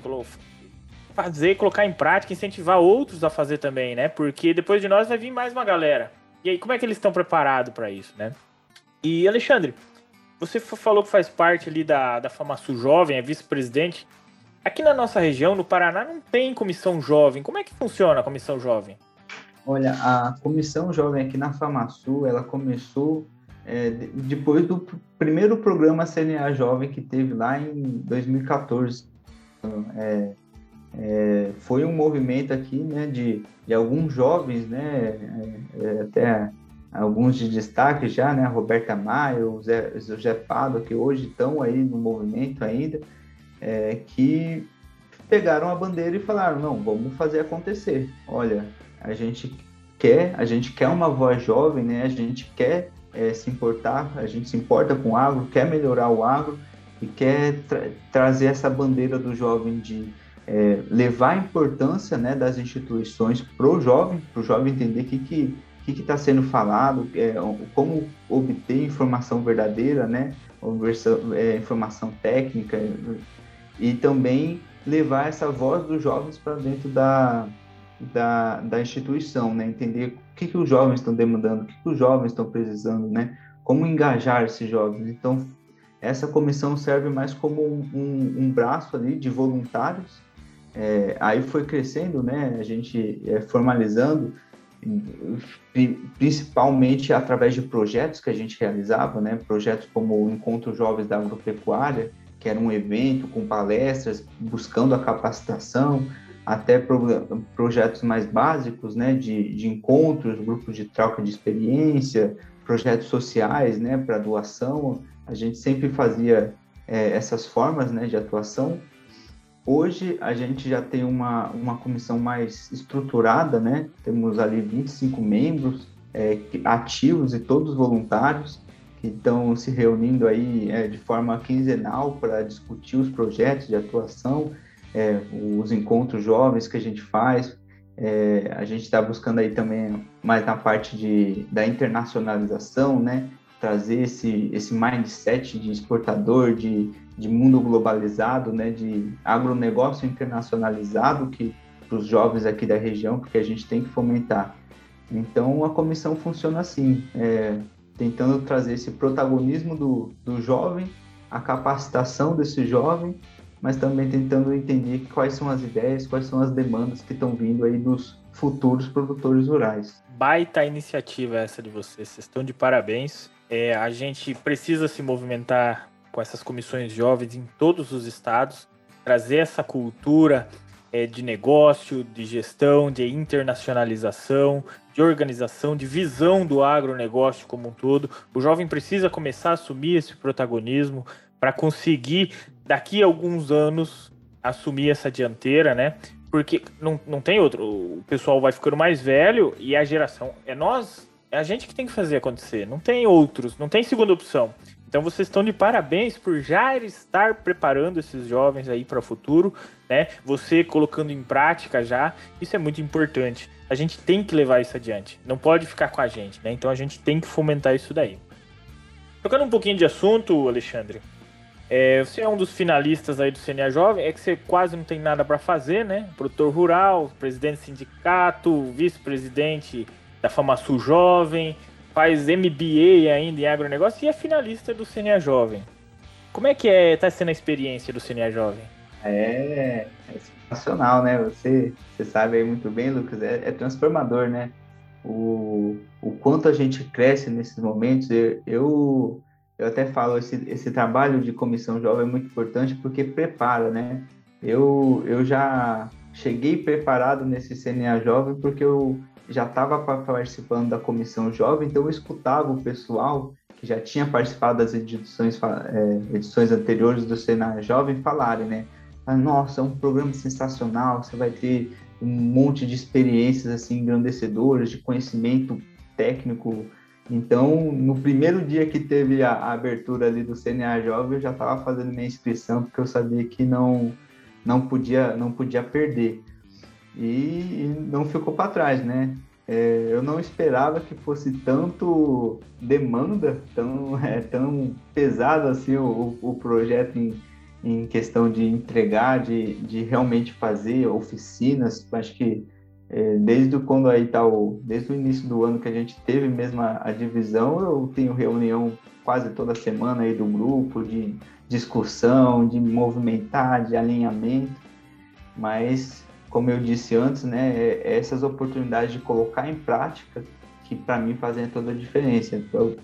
fazer, colocar em prática, incentivar outros a fazer também, né? Porque depois de nós vai vir mais uma galera. E aí, como é que eles estão preparados para isso, né? E Alexandre, você falou que faz parte ali da, da FamaSul Jovem, é vice-presidente. Aqui na nossa região, no Paraná, não tem comissão jovem. Como é que funciona a comissão jovem? Olha, a comissão jovem aqui na FamaSul, ela começou é, depois do primeiro programa CNA Jovem que teve lá em 2014. É, é, foi um movimento aqui, né, de, de alguns jovens, né, é, é, até alguns de destaque já, né, a Roberta Maia, o Zé, o Zé Pado, que hoje estão aí no movimento ainda, é, que pegaram a bandeira e falaram, não, vamos fazer acontecer. Olha, a gente quer, a gente quer uma voz jovem, né, a gente quer é, se importar, a gente se importa com o agro, quer melhorar o agro e quer tra trazer essa bandeira do jovem de é, levar a importância né, das instituições para o jovem, para o jovem entender o que que que está sendo falado, é, como obter informação verdadeira, né, é, informação técnica e também levar essa voz dos jovens para dentro da, da, da instituição, né? Entender o que, que os jovens estão demandando, o que, que os jovens estão precisando, né? Como engajar esses jovens. Então, essa comissão serve mais como um, um, braço ali de voluntários. É, aí foi crescendo, né? A gente é, formalizando, principalmente através de projetos que a gente realizava, né? Projetos como o Encontro Jovens da Agropecuária, que era um evento com palestras buscando a capacitação, até pro, projetos mais básicos, né, de, de encontros, grupos de troca de experiência, projetos sociais, né, para doação. A gente sempre fazia é, essas formas, né, de atuação. Hoje a gente já tem uma, uma comissão mais estruturada, né? Temos ali 25 membros é, ativos e todos voluntários que estão se reunindo aí é, de forma quinzenal para discutir os projetos de atuação é, os encontros jovens que a gente faz. É, a gente está buscando aí também mais na parte de, da internacionalização, né? Trazer esse, esse mindset de exportador, de, de mundo globalizado, né? De agronegócio internacionalizado que para os jovens aqui da região, porque a gente tem que fomentar. Então a comissão funciona assim, é, tentando trazer esse protagonismo do, do jovem, a capacitação desse jovem mas também tentando entender quais são as ideias, quais são as demandas que estão vindo aí dos futuros produtores rurais. Baita iniciativa essa de vocês, vocês estão de parabéns. É, a gente precisa se movimentar com essas comissões jovens em todos os estados, trazer essa cultura é, de negócio, de gestão, de internacionalização, de organização, de visão do agronegócio como um todo. O jovem precisa começar a assumir esse protagonismo para conseguir daqui a alguns anos assumir essa dianteira, né? Porque não, não tem outro. O pessoal vai ficando mais velho e a geração. É nós, é a gente que tem que fazer acontecer. Não tem outros, não tem segunda opção. Então vocês estão de parabéns por já estar preparando esses jovens aí para o futuro, né? Você colocando em prática já, isso é muito importante. A gente tem que levar isso adiante. Não pode ficar com a gente, né? Então a gente tem que fomentar isso daí. Tocando um pouquinho de assunto, Alexandre, é, você é um dos finalistas aí do CNA Jovem, é que você quase não tem nada para fazer, né? Produtor rural, presidente do sindicato, vice-presidente da FamaSul Jovem, faz MBA ainda em agronegócio e é finalista do CNA Jovem. Como é que é, tá sendo a experiência do CNA Jovem? É, é sensacional, né? Você, você sabe aí muito bem, Lucas, é, é transformador, né? O, o quanto a gente cresce nesses momentos. eu, eu eu até falo, esse, esse trabalho de comissão jovem é muito importante porque prepara, né? Eu, eu já cheguei preparado nesse CNA jovem porque eu já estava participando da comissão jovem, então eu escutava o pessoal que já tinha participado das edições, é, edições anteriores do CNA jovem falarem, né? nossa, é um programa sensacional, você vai ter um monte de experiências assim engrandecedoras, de conhecimento técnico. Então, no primeiro dia que teve a, a abertura ali do CNA Jovem, eu já estava fazendo minha inscrição porque eu sabia que não não podia não podia perder e, não ficou para trás, né? É, eu não esperava que fosse tanto demanda, tão, é, tão pesado assim o, o projeto em, em questão de entregar, de, de realmente fazer oficinas. Acho que é, desde quando aí tá o, desde o início do ano que a gente teve mesmo a, a, divisão, eu tenho reunião quase toda semana aí do grupo de discussão, de movimentar, de alinhamento, mas como eu disse antes, né, é, é essas oportunidades de colocar em prática que para mim fazem toda a diferença. Eu,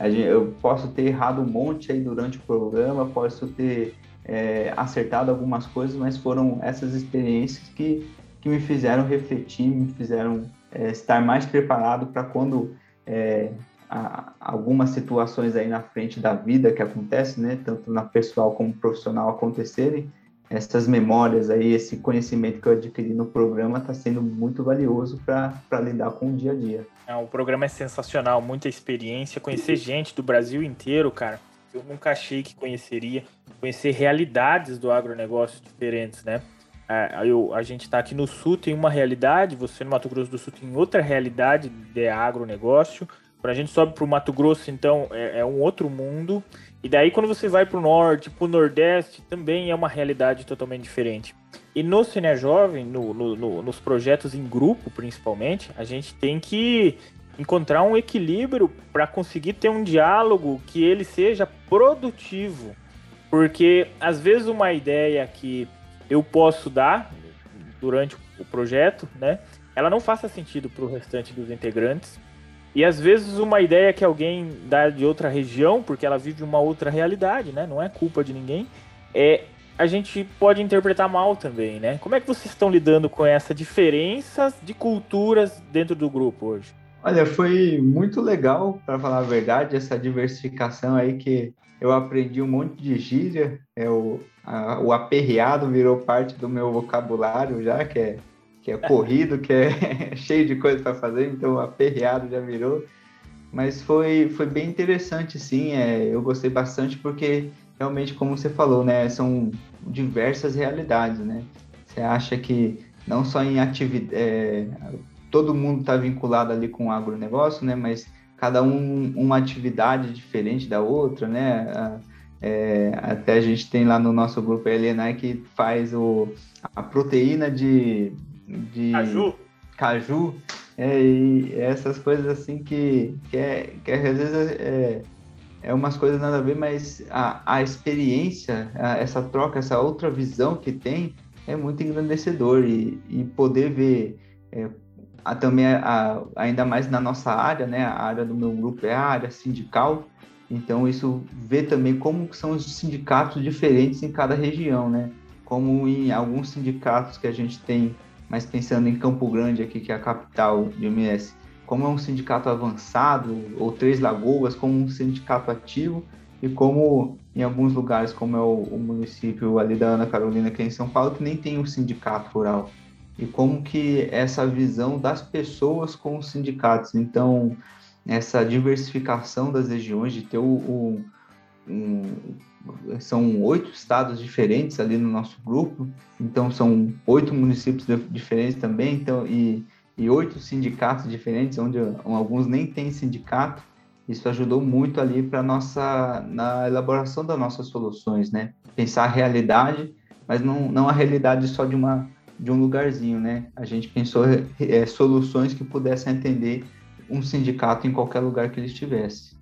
eu posso ter errado um monte aí durante o programa, posso ter é, acertado algumas coisas, mas foram essas experiências que, que me fizeram refletir, me fizeram é, estar mais preparado para quando é, a, algumas situações aí na frente da vida que acontecem, né, tanto na pessoal como profissional acontecerem, essas memórias aí, esse conhecimento que eu adquiri no programa está sendo muito valioso para lidar com o dia a dia. É, o programa é sensacional, muita experiência, conhecer gente do Brasil inteiro, cara. Eu nunca achei que conheceria, conhecer realidades do agronegócio diferentes, né? É, eu, a gente está aqui no Sul, tem uma realidade, você no Mato Grosso do Sul tem outra realidade de agronegócio. Quando a gente sobe para o Mato Grosso, então, é, é um outro mundo. E daí, quando você vai para o norte, para o nordeste, também é uma realidade totalmente diferente. E no Cine Jovem, no, no, no, nos projetos em grupo, principalmente, a gente tem que encontrar um equilíbrio para conseguir ter um diálogo que ele seja produtivo. Porque, às vezes, uma ideia que eu posso dar durante o projeto, né, ela não faça sentido para o restante dos integrantes e às vezes uma ideia que alguém dá de outra região, porque ela vive uma outra realidade, né? Não é culpa de ninguém. É a gente pode interpretar mal também, né? Como é que vocês estão lidando com essa diferença de culturas dentro do grupo hoje? Olha, foi muito legal, para falar a verdade, essa diversificação aí que eu aprendi um monte de gíria. É o, a, o aperreado virou parte do meu vocabulário já, que é que é corrido, que é cheio de coisa para fazer, então aperreado já virou. Mas foi, foi bem interessante, sim. É, eu gostei bastante porque realmente, como você falou, né, são diversas realidades, né? Você acha que não só em atividade, é, todo mundo está vinculado ali com o agronegócio, né? Mas cada um uma atividade diferente da outra, né? É, até a gente tem lá no nosso grupo a Helena que faz o, a proteína de, de caju, caju é, e essas coisas assim que, que, é, que às vezes é, é umas coisas nada a ver, mas a, a experiência, a, essa troca, essa outra visão que tem é muito engrandecedor e, e poder ver é, a, também a, ainda mais na nossa área, né? A área do meu grupo é a área sindical, então isso vê também como são os sindicatos diferentes em cada região, né? Como em alguns sindicatos que a gente tem mas pensando em Campo Grande aqui, que é a capital de MS, como é um sindicato avançado, ou Três Lagoas como um sindicato ativo, e como em alguns lugares, como é o, o município ali da Ana Carolina, que é em São Paulo, que nem tem um sindicato rural. E como que essa visão das pessoas com os sindicatos. Então, essa diversificação das regiões, de ter o, o um, são oito estados diferentes ali no nosso grupo, então são oito municípios diferentes também, então e, e oito sindicatos diferentes, onde alguns nem têm sindicato. Isso ajudou muito ali para nossa na elaboração das nossas soluções, né? Pensar a realidade, mas não, não a realidade só de uma de um lugarzinho, né? A gente pensou é, soluções que pudessem atender um sindicato em qualquer lugar que ele estivesse.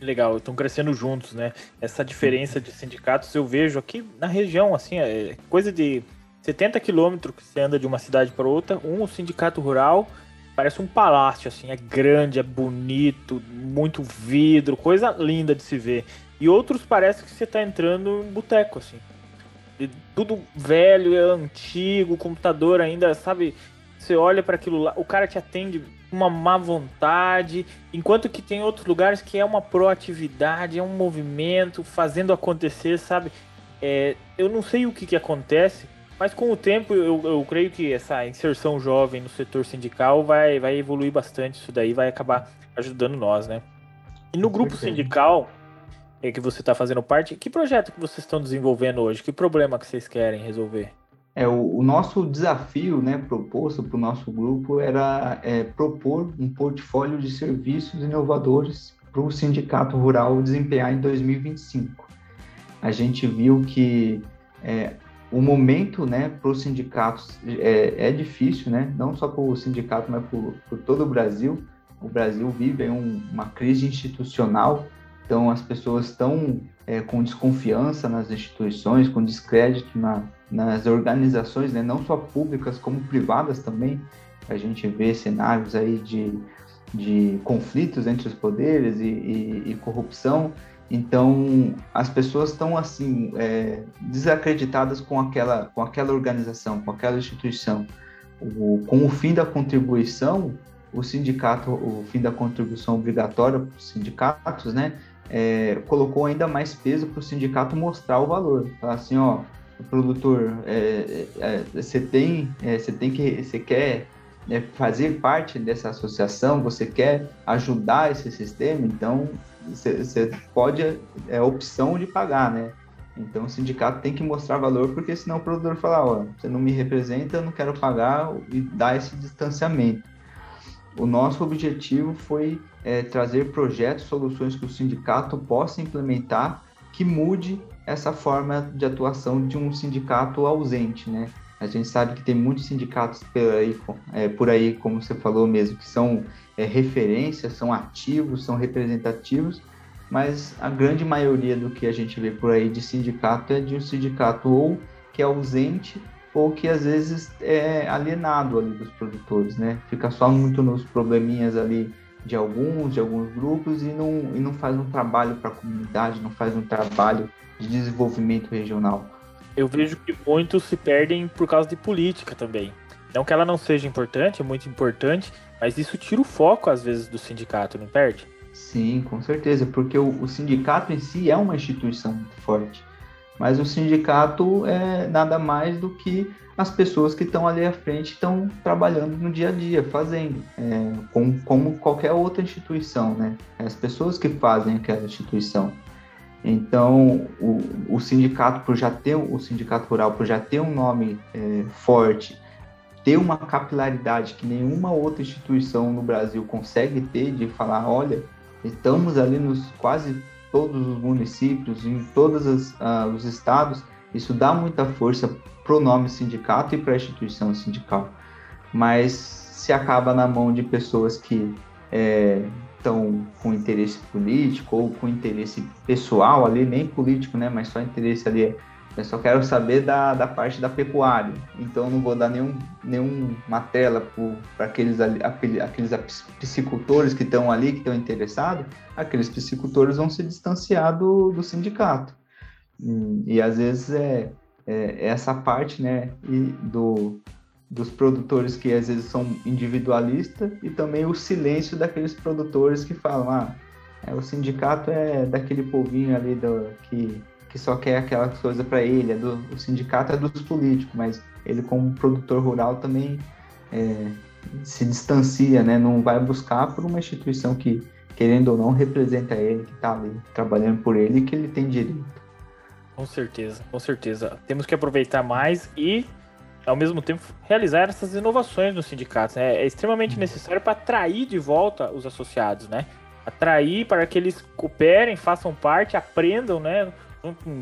Legal, estão crescendo juntos, né? Essa diferença de sindicatos eu vejo aqui na região, assim, é coisa de 70 quilômetros que você anda de uma cidade para outra. Um sindicato rural parece um palácio, assim, é grande, é bonito, muito vidro, coisa linda de se ver. E outros parece que você está entrando em boteco, assim. E tudo velho, é antigo, computador ainda, sabe? Você olha para aquilo lá, o cara te atende uma má vontade, enquanto que tem outros lugares que é uma proatividade, é um movimento fazendo acontecer, sabe? É, eu não sei o que, que acontece, mas com o tempo eu, eu creio que essa inserção jovem no setor sindical vai, vai evoluir bastante. Isso daí vai acabar ajudando nós, né? E no grupo sindical é que você está fazendo parte, que projeto que vocês estão desenvolvendo hoje? Que problema que vocês querem resolver? É, o, o nosso desafio né, proposto para o nosso grupo era é, propor um portfólio de serviços inovadores para o sindicato rural desempenhar em 2025. A gente viu que é, o momento né, para os sindicatos é, é, difícil, né? não só para o sindicato, mas por todo o Brasil. O Brasil vive um, uma crise institucional, então as pessoas estão é, com desconfiança nas instituições, com descrédito na, nas organizações, né, não só públicas como privadas também. A gente vê cenários aí de, de conflitos entre os poderes e, e, e corrupção. Então, as pessoas estão assim é, desacreditadas com aquela, com aquela organização, com aquela instituição. O, com o fim da contribuição, o sindicato, o fim da contribuição obrigatória para os sindicatos, né, é, colocou ainda mais peso para o sindicato mostrar o valor. Falar assim, ó, produtor, é, é, é você tem, é, você tem que, você quer né, fazer parte dessa associação, você quer ajudar esse sistema, então você pode é opção de pagar, né? Então o sindicato tem que mostrar valor, porque senão o produtor fala, ó, você não me representa, eu não quero pagar e dar esse distanciamento. O nosso objetivo foi é, trazer projetos, soluções que o sindicato possa implementar que mude essa forma de atuação de um sindicato ausente, né? A gente sabe que tem muitos sindicatos por aí, é, por aí como você falou mesmo, que são é, referências, são ativos, são representativos, mas a grande maioria do que a gente vê por aí de sindicato é de um sindicato ou que é ausente ou que às vezes é alienado ali dos produtores, né? Fica só muito nos probleminhas ali de alguns, de alguns grupos e não, e não faz um trabalho para a comunidade, não faz um trabalho de desenvolvimento regional. Eu vejo que muitos se perdem por causa de política também. Não que ela não seja importante, é muito importante, mas isso tira o foco às vezes do sindicato, não perde? Sim, com certeza, porque o, o sindicato em si é uma instituição muito forte. Mas o sindicato é nada mais do que as pessoas que estão ali à frente estão trabalhando no dia a dia, fazendo, é, com, como qualquer outra instituição, né? É as pessoas que fazem aquela instituição. Então, o, o sindicato, por já ter o sindicato rural, por já ter um nome é, forte, ter uma capilaridade que nenhuma outra instituição no Brasil consegue ter, de falar, olha, estamos ali nos quase todos os municípios, em todos os, uh, os estados, isso dá muita força para o nome sindicato e para a instituição sindical. Mas se acaba na mão de pessoas que estão é, com interesse político ou com interesse pessoal ali, nem político, né, mas só interesse ali eu só quero saber da, da parte da pecuária. Então não vou dar nenhum, nenhuma tela para aqueles, aqueles, piscicultores que estão ali, que estão interessados. Aqueles piscicultores vão se distanciar do, do sindicato. E, e às vezes é, é, essa parte né, e do, dos produtores que às vezes são individualistas e também o silêncio daqueles produtores que falam: ah, é, o sindicato é daquele povinho ali do, que que só quer aquela coisa para ele, é do, o sindicato é dos políticos, mas ele como produtor rural também é, se distancia, né? não vai buscar por uma instituição que, querendo ou não, representa ele, que está ali trabalhando por ele e que ele tem direito. Com certeza, com certeza. Temos que aproveitar mais e, ao mesmo tempo, realizar essas inovações nos sindicatos. Né? É extremamente necessário para atrair de volta os associados, né? Atrair para que eles cooperem, façam parte, aprendam, né?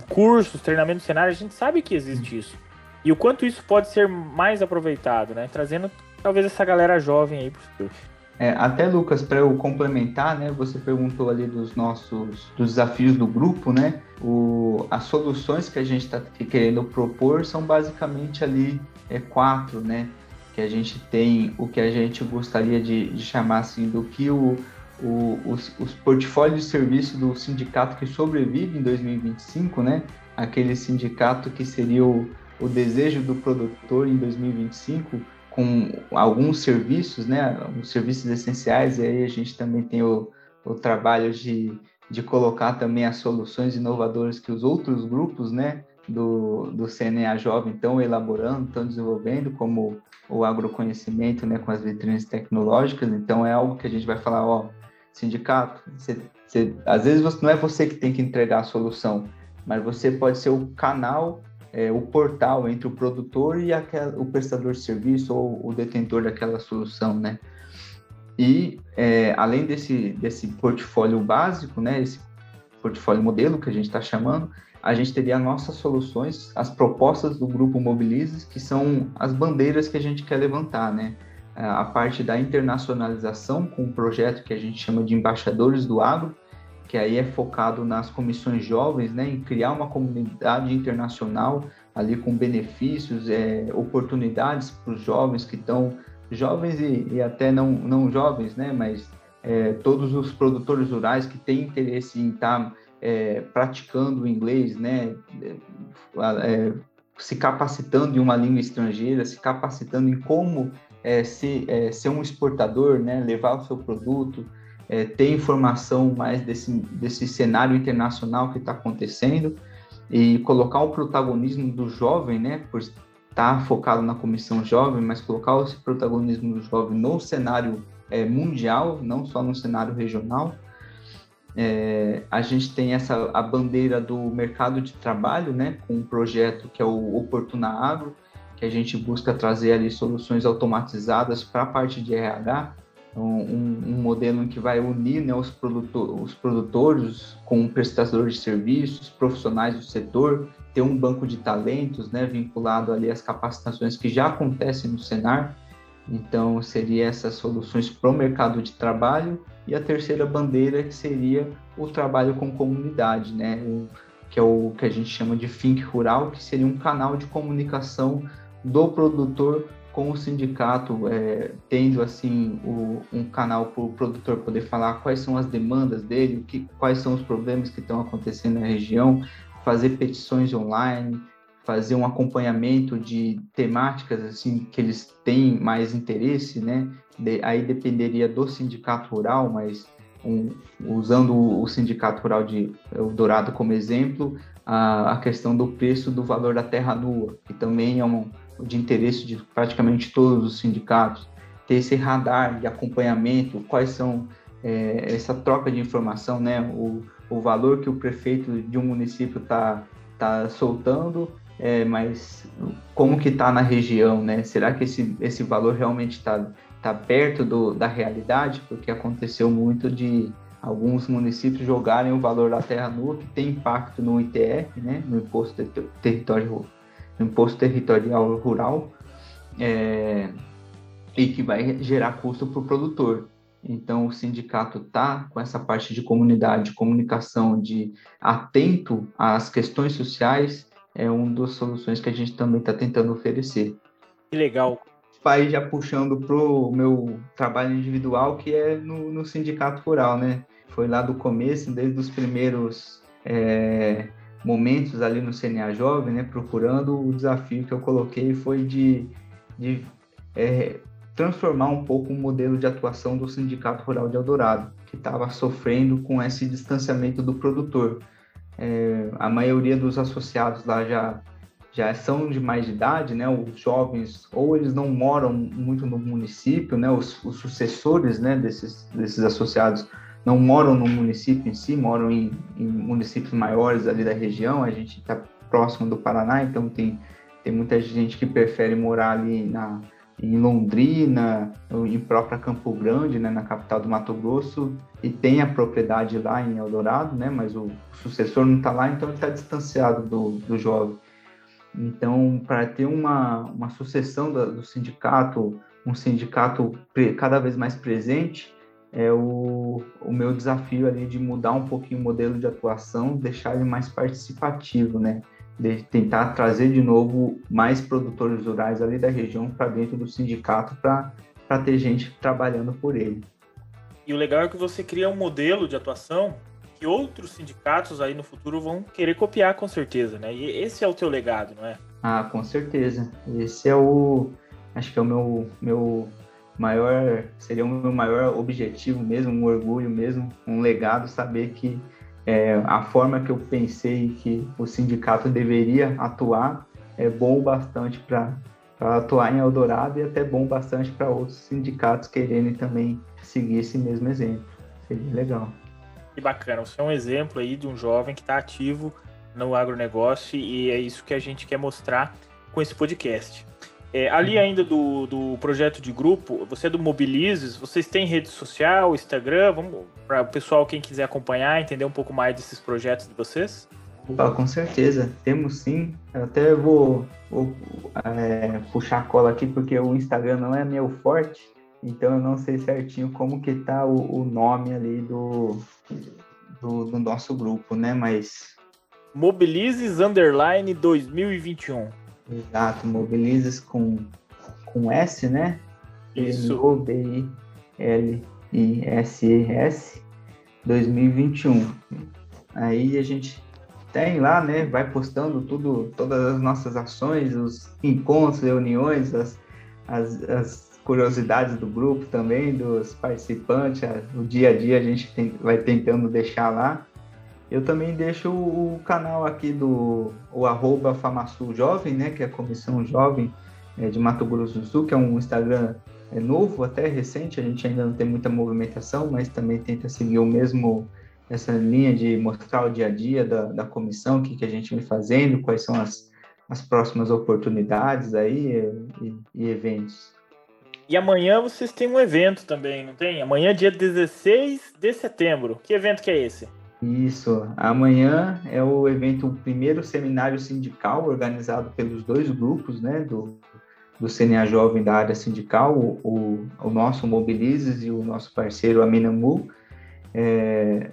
Cursos, treinamento cenário, a gente sabe que existe isso. E o quanto isso pode ser mais aproveitado, né? Trazendo talvez essa galera jovem aí para o futuro. É, até Lucas, para eu complementar, né? Você perguntou ali dos nossos dos desafios do grupo, né? O, as soluções que a gente está querendo propor são basicamente ali é, quatro, né? Que a gente tem o que a gente gostaria de, de chamar assim do que o, o, os, os portfólios de serviço do sindicato que sobrevive em 2025, né? Aquele sindicato que seria o, o desejo do produtor em 2025, com alguns serviços, né? Os serviços essenciais, e aí a gente também tem o, o trabalho de, de colocar também as soluções inovadoras que os outros grupos, né? do, do CNA Jovem estão elaborando, estão desenvolvendo, como o agroconhecimento, né, com as vitrines tecnológicas. Então, é algo que a gente vai falar, ó, sindicato, você, você, às vezes você, não é você que tem que entregar a solução, mas você pode ser o canal, é, o portal entre o produtor e aquela, o prestador de serviço ou o detentor daquela solução, né? E é, além desse, desse portfólio básico, né, esse portfólio modelo que a gente está chamando, a gente teria nossas soluções, as propostas do grupo Mobilizes, que são as bandeiras que a gente quer levantar, né? A parte da internacionalização com um projeto que a gente chama de embaixadores do agro, que aí é focado nas comissões jovens, né, em criar uma comunidade internacional ali com benefícios, é, oportunidades para os jovens que estão jovens e, e, até não, não jovens, né, mas é, todos os produtores rurais que têm interesse em estar tá, é, praticando o inglês, né, é, se capacitando em uma língua estrangeira, se capacitando em como é, se, é, ser um exportador, né, levar o seu produto, é, ter informação mais desse, desse cenário internacional que está acontecendo e colocar o protagonismo do jovem, né, por estar tá focado na comissão jovem, mas colocar esse protagonismo do jovem no cenário é, mundial, não só no cenário regional. É, a gente tem essa a bandeira do mercado de trabalho, né, com um projeto que é o Oportuna Agro, que a gente busca trazer ali soluções automatizadas para a parte de RH, então, um, um, modelo que vai unir né, os, produtor, os produtores com prestadores de serviços, profissionais do setor, ter um banco de talentos né, vinculado ali às capacitações que já acontecem no Senar. Então, seria essas soluções para o mercado de trabalho. E a terceira bandeira que seria o trabalho com comunidade, né? O, que é o que a gente chama de Think Rural, que seria um canal de comunicação do produtor com o sindicato, é, tendo assim o, um canal para o produtor poder falar quais são as demandas dele, que, quais são os problemas que estão acontecendo na região, fazer petições online, fazer um acompanhamento de temáticas assim que eles têm mais interesse, né? De, aí dependeria do sindicato rural, mas um, usando o, sindicato rural de Eldorado como exemplo, a, a questão do preço do valor da terra nua, que também é um, de interesse de praticamente todos os sindicatos, ter esse radar de acompanhamento, quais são é, essa troca de informação, né, o, o valor que o prefeito de um município está tá soltando, é, mas como que está na região, né? Será que esse, esse valor realmente está tá perto do, da realidade? Porque aconteceu muito de alguns municípios jogarem o valor da terra nua, que tem impacto no ITR, né, no Imposto de Território imposto territorial rural, é, e que vai gerar custo para o produtor. Então, o sindicato está com essa parte de comunidade, de comunicação, de atento às questões sociais, é uma das soluções que a gente também está tentando oferecer. Que legal. Pai já puxando para o meu trabalho individual, que é no, no, sindicato rural, né? Foi lá do começo, desde os primeiros é, momentos ali no CNA Jovem, né, procurando, o desafio que eu coloquei foi de, de é, transformar um pouco o modelo de atuação do Sindicato Rural de Eldorado, que estava sofrendo com esse distanciamento do produtor. É, a maioria dos associados lá já, já são de mais idade, né, os jovens, ou eles não moram muito no município, né, os, os sucessores né, desses, desses associados não moram no município em si, moram em, em municípios maiores ali da região. A gente está próximo do Paraná, então tem, tem muita gente que prefere morar ali na, em Londrina, em própria Campo Grande, né, na capital do Mato Grosso, e tem a propriedade lá em Eldorado, né, mas o sucessor não está lá, então ele está distanciado do, do jovem. Então, para ter uma, uma sucessão do, do sindicato, um sindicato cada vez mais presente, é o, o meu desafio ali de mudar um pouquinho o modelo de atuação, deixar ele mais participativo, né? De tentar trazer de novo mais produtores rurais ali da região para dentro do sindicato para ter gente trabalhando por ele. E o legal é que você cria um modelo de atuação que outros sindicatos aí no futuro vão querer copiar com certeza, né? E esse é o teu legado, não é? Ah, com certeza. Esse é o, acho que é o meu, meu maior seria o meu maior objetivo mesmo, um orgulho mesmo, um legado saber que é, a forma que eu pensei que o sindicato deveria atuar é bom bastante para atuar em Eldorado e até bom bastante para outros sindicatos quererem também seguir esse mesmo exemplo. Seria legal. Que bacana, você é um exemplo aí de um jovem que está ativo no agronegócio e é isso que a gente quer mostrar com esse podcast. É, ali ainda do, do projeto de grupo, você é do Mobilizes, vocês têm rede social, Instagram, vamos para o pessoal quem quiser acompanhar, entender um pouco mais desses projetos de vocês? Ah, com certeza, temos sim. Eu até vou, vou é, puxar a cola aqui porque o Instagram não é meu forte, então eu não sei certinho como que tá o, o nome ali do, do, do nosso grupo, né? Mas Mobilizes Underline 2021. Exato, Mobilizes com, com S, né? Isso. O-B-I-L-I-S-E-S 2021. Aí a gente tem lá, né? Vai postando tudo, todas as nossas ações, os encontros, reuniões, as, as, as curiosidades do grupo também, dos participantes, o dia a dia a gente tem, vai tentando deixar lá. Eu também deixo o canal aqui do o arroba Jovem, né, que é a Comissão Jovem é, de Mato Grosso do Sul, que é um Instagram é, novo, até recente, a gente ainda não tem muita movimentação, mas também tenta seguir o mesmo, essa linha de mostrar o dia a dia da, da comissão, o que, que a gente vem fazendo, quais são as, as próximas oportunidades aí e, e eventos. E amanhã vocês têm um evento também, não tem? Amanhã, dia 16 de setembro. Que evento que é esse? Isso. Amanhã é o evento, o primeiro seminário sindical organizado pelos dois grupos, né, do, do CNA Jovem da área sindical, o, o, nosso Mobilizes e o nosso parceiro Aminamu. É,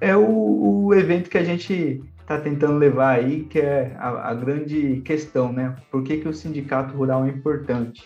é o, o evento que a gente está tentando levar aí, que é a, a, grande questão, né? Por que, que o sindicato rural é importante?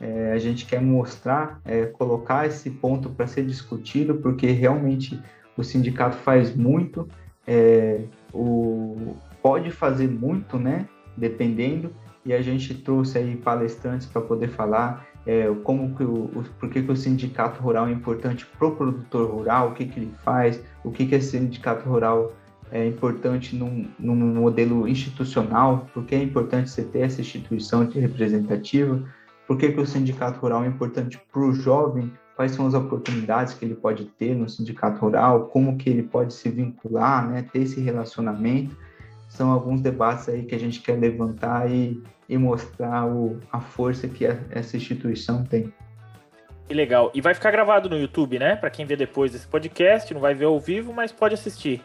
É, a gente quer mostrar, é, colocar esse ponto para ser discutido, porque realmente o sindicato faz muito, é, o, pode fazer muito, né? Dependendo, e a gente trouxe aí palestrantes para poder falar é, como que o, o, por que, que o sindicato rural é importante para o produtor rural, o que, que ele faz, o que, que esse sindicato rural é importante num, num modelo institucional, por que é importante você ter essa instituição representativa, por que, que o sindicato rural é importante para o jovem, quais são as oportunidades que ele pode ter no sindicato rural, como que ele pode se vincular, né, ter esse relacionamento. São alguns debates aí que a gente quer levantar e, e mostrar o, a força que essa instituição tem. Que legal. E vai ficar gravado no YouTube, né? Para quem vê depois desse podcast, não vai ver ao vivo, mas pode assistir.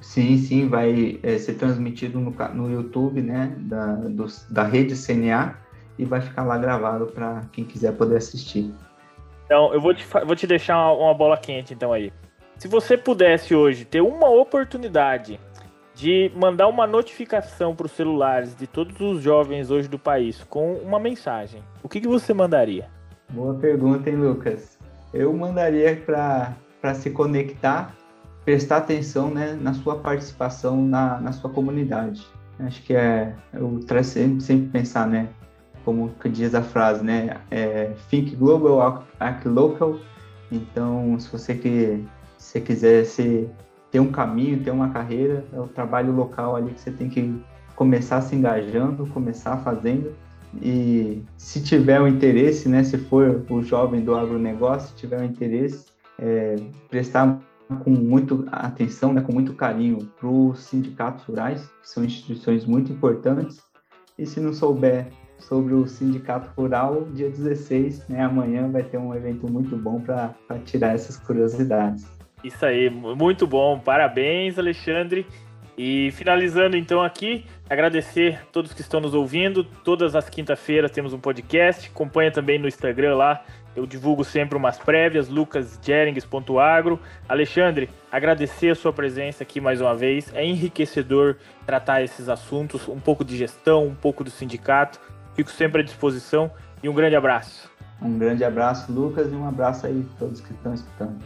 Sim, sim, vai é, ser transmitido no, no YouTube, né, da, do, da rede CNA e vai ficar lá gravado para quem quiser poder assistir. Então, eu vou te, vou te deixar uma, uma bola quente, então, aí. Se você pudesse hoje ter uma oportunidade de mandar uma notificação para os celulares de todos os jovens hoje do país com uma mensagem, o que, que você mandaria? Boa pergunta, hein, Lucas? Eu mandaria para se conectar, prestar atenção né, na sua participação na, na sua comunidade. Acho que é, eu sempre, sempre pensar, né? Como diz a frase, né? É, think global, act local. Então, se você que se quiser se, ter um caminho, ter uma carreira, é o trabalho local ali que você tem que começar se engajando, começar fazendo. E se tiver o um interesse, né? Se for o jovem do agronegócio, se tiver o um interesse, é, prestar com muito atenção, né, com muito carinho para os sindicatos rurais, que são instituições muito importantes. E se não souber sobre o Sindicato Rural, dia 16, né? Amanhã vai ter um evento muito bom para tirar essas curiosidades. Isso aí, muito bom. Parabéns, Alexandre. E finalizando então aqui, agradecer a todos que estão nos ouvindo. Todas as quinta-feiras temos um podcast. Acompanha também no Instagram lá. Eu divulgo sempre umas prévias, lucasjerings.agro. Alexandre, agradecer a sua presença aqui mais uma vez. É enriquecedor tratar esses assuntos, um pouco de gestão, um pouco do sindicato. Fico sempre à disposição e um grande abraço. Um grande abraço, Lucas, e um abraço aí a todos que estão escutando.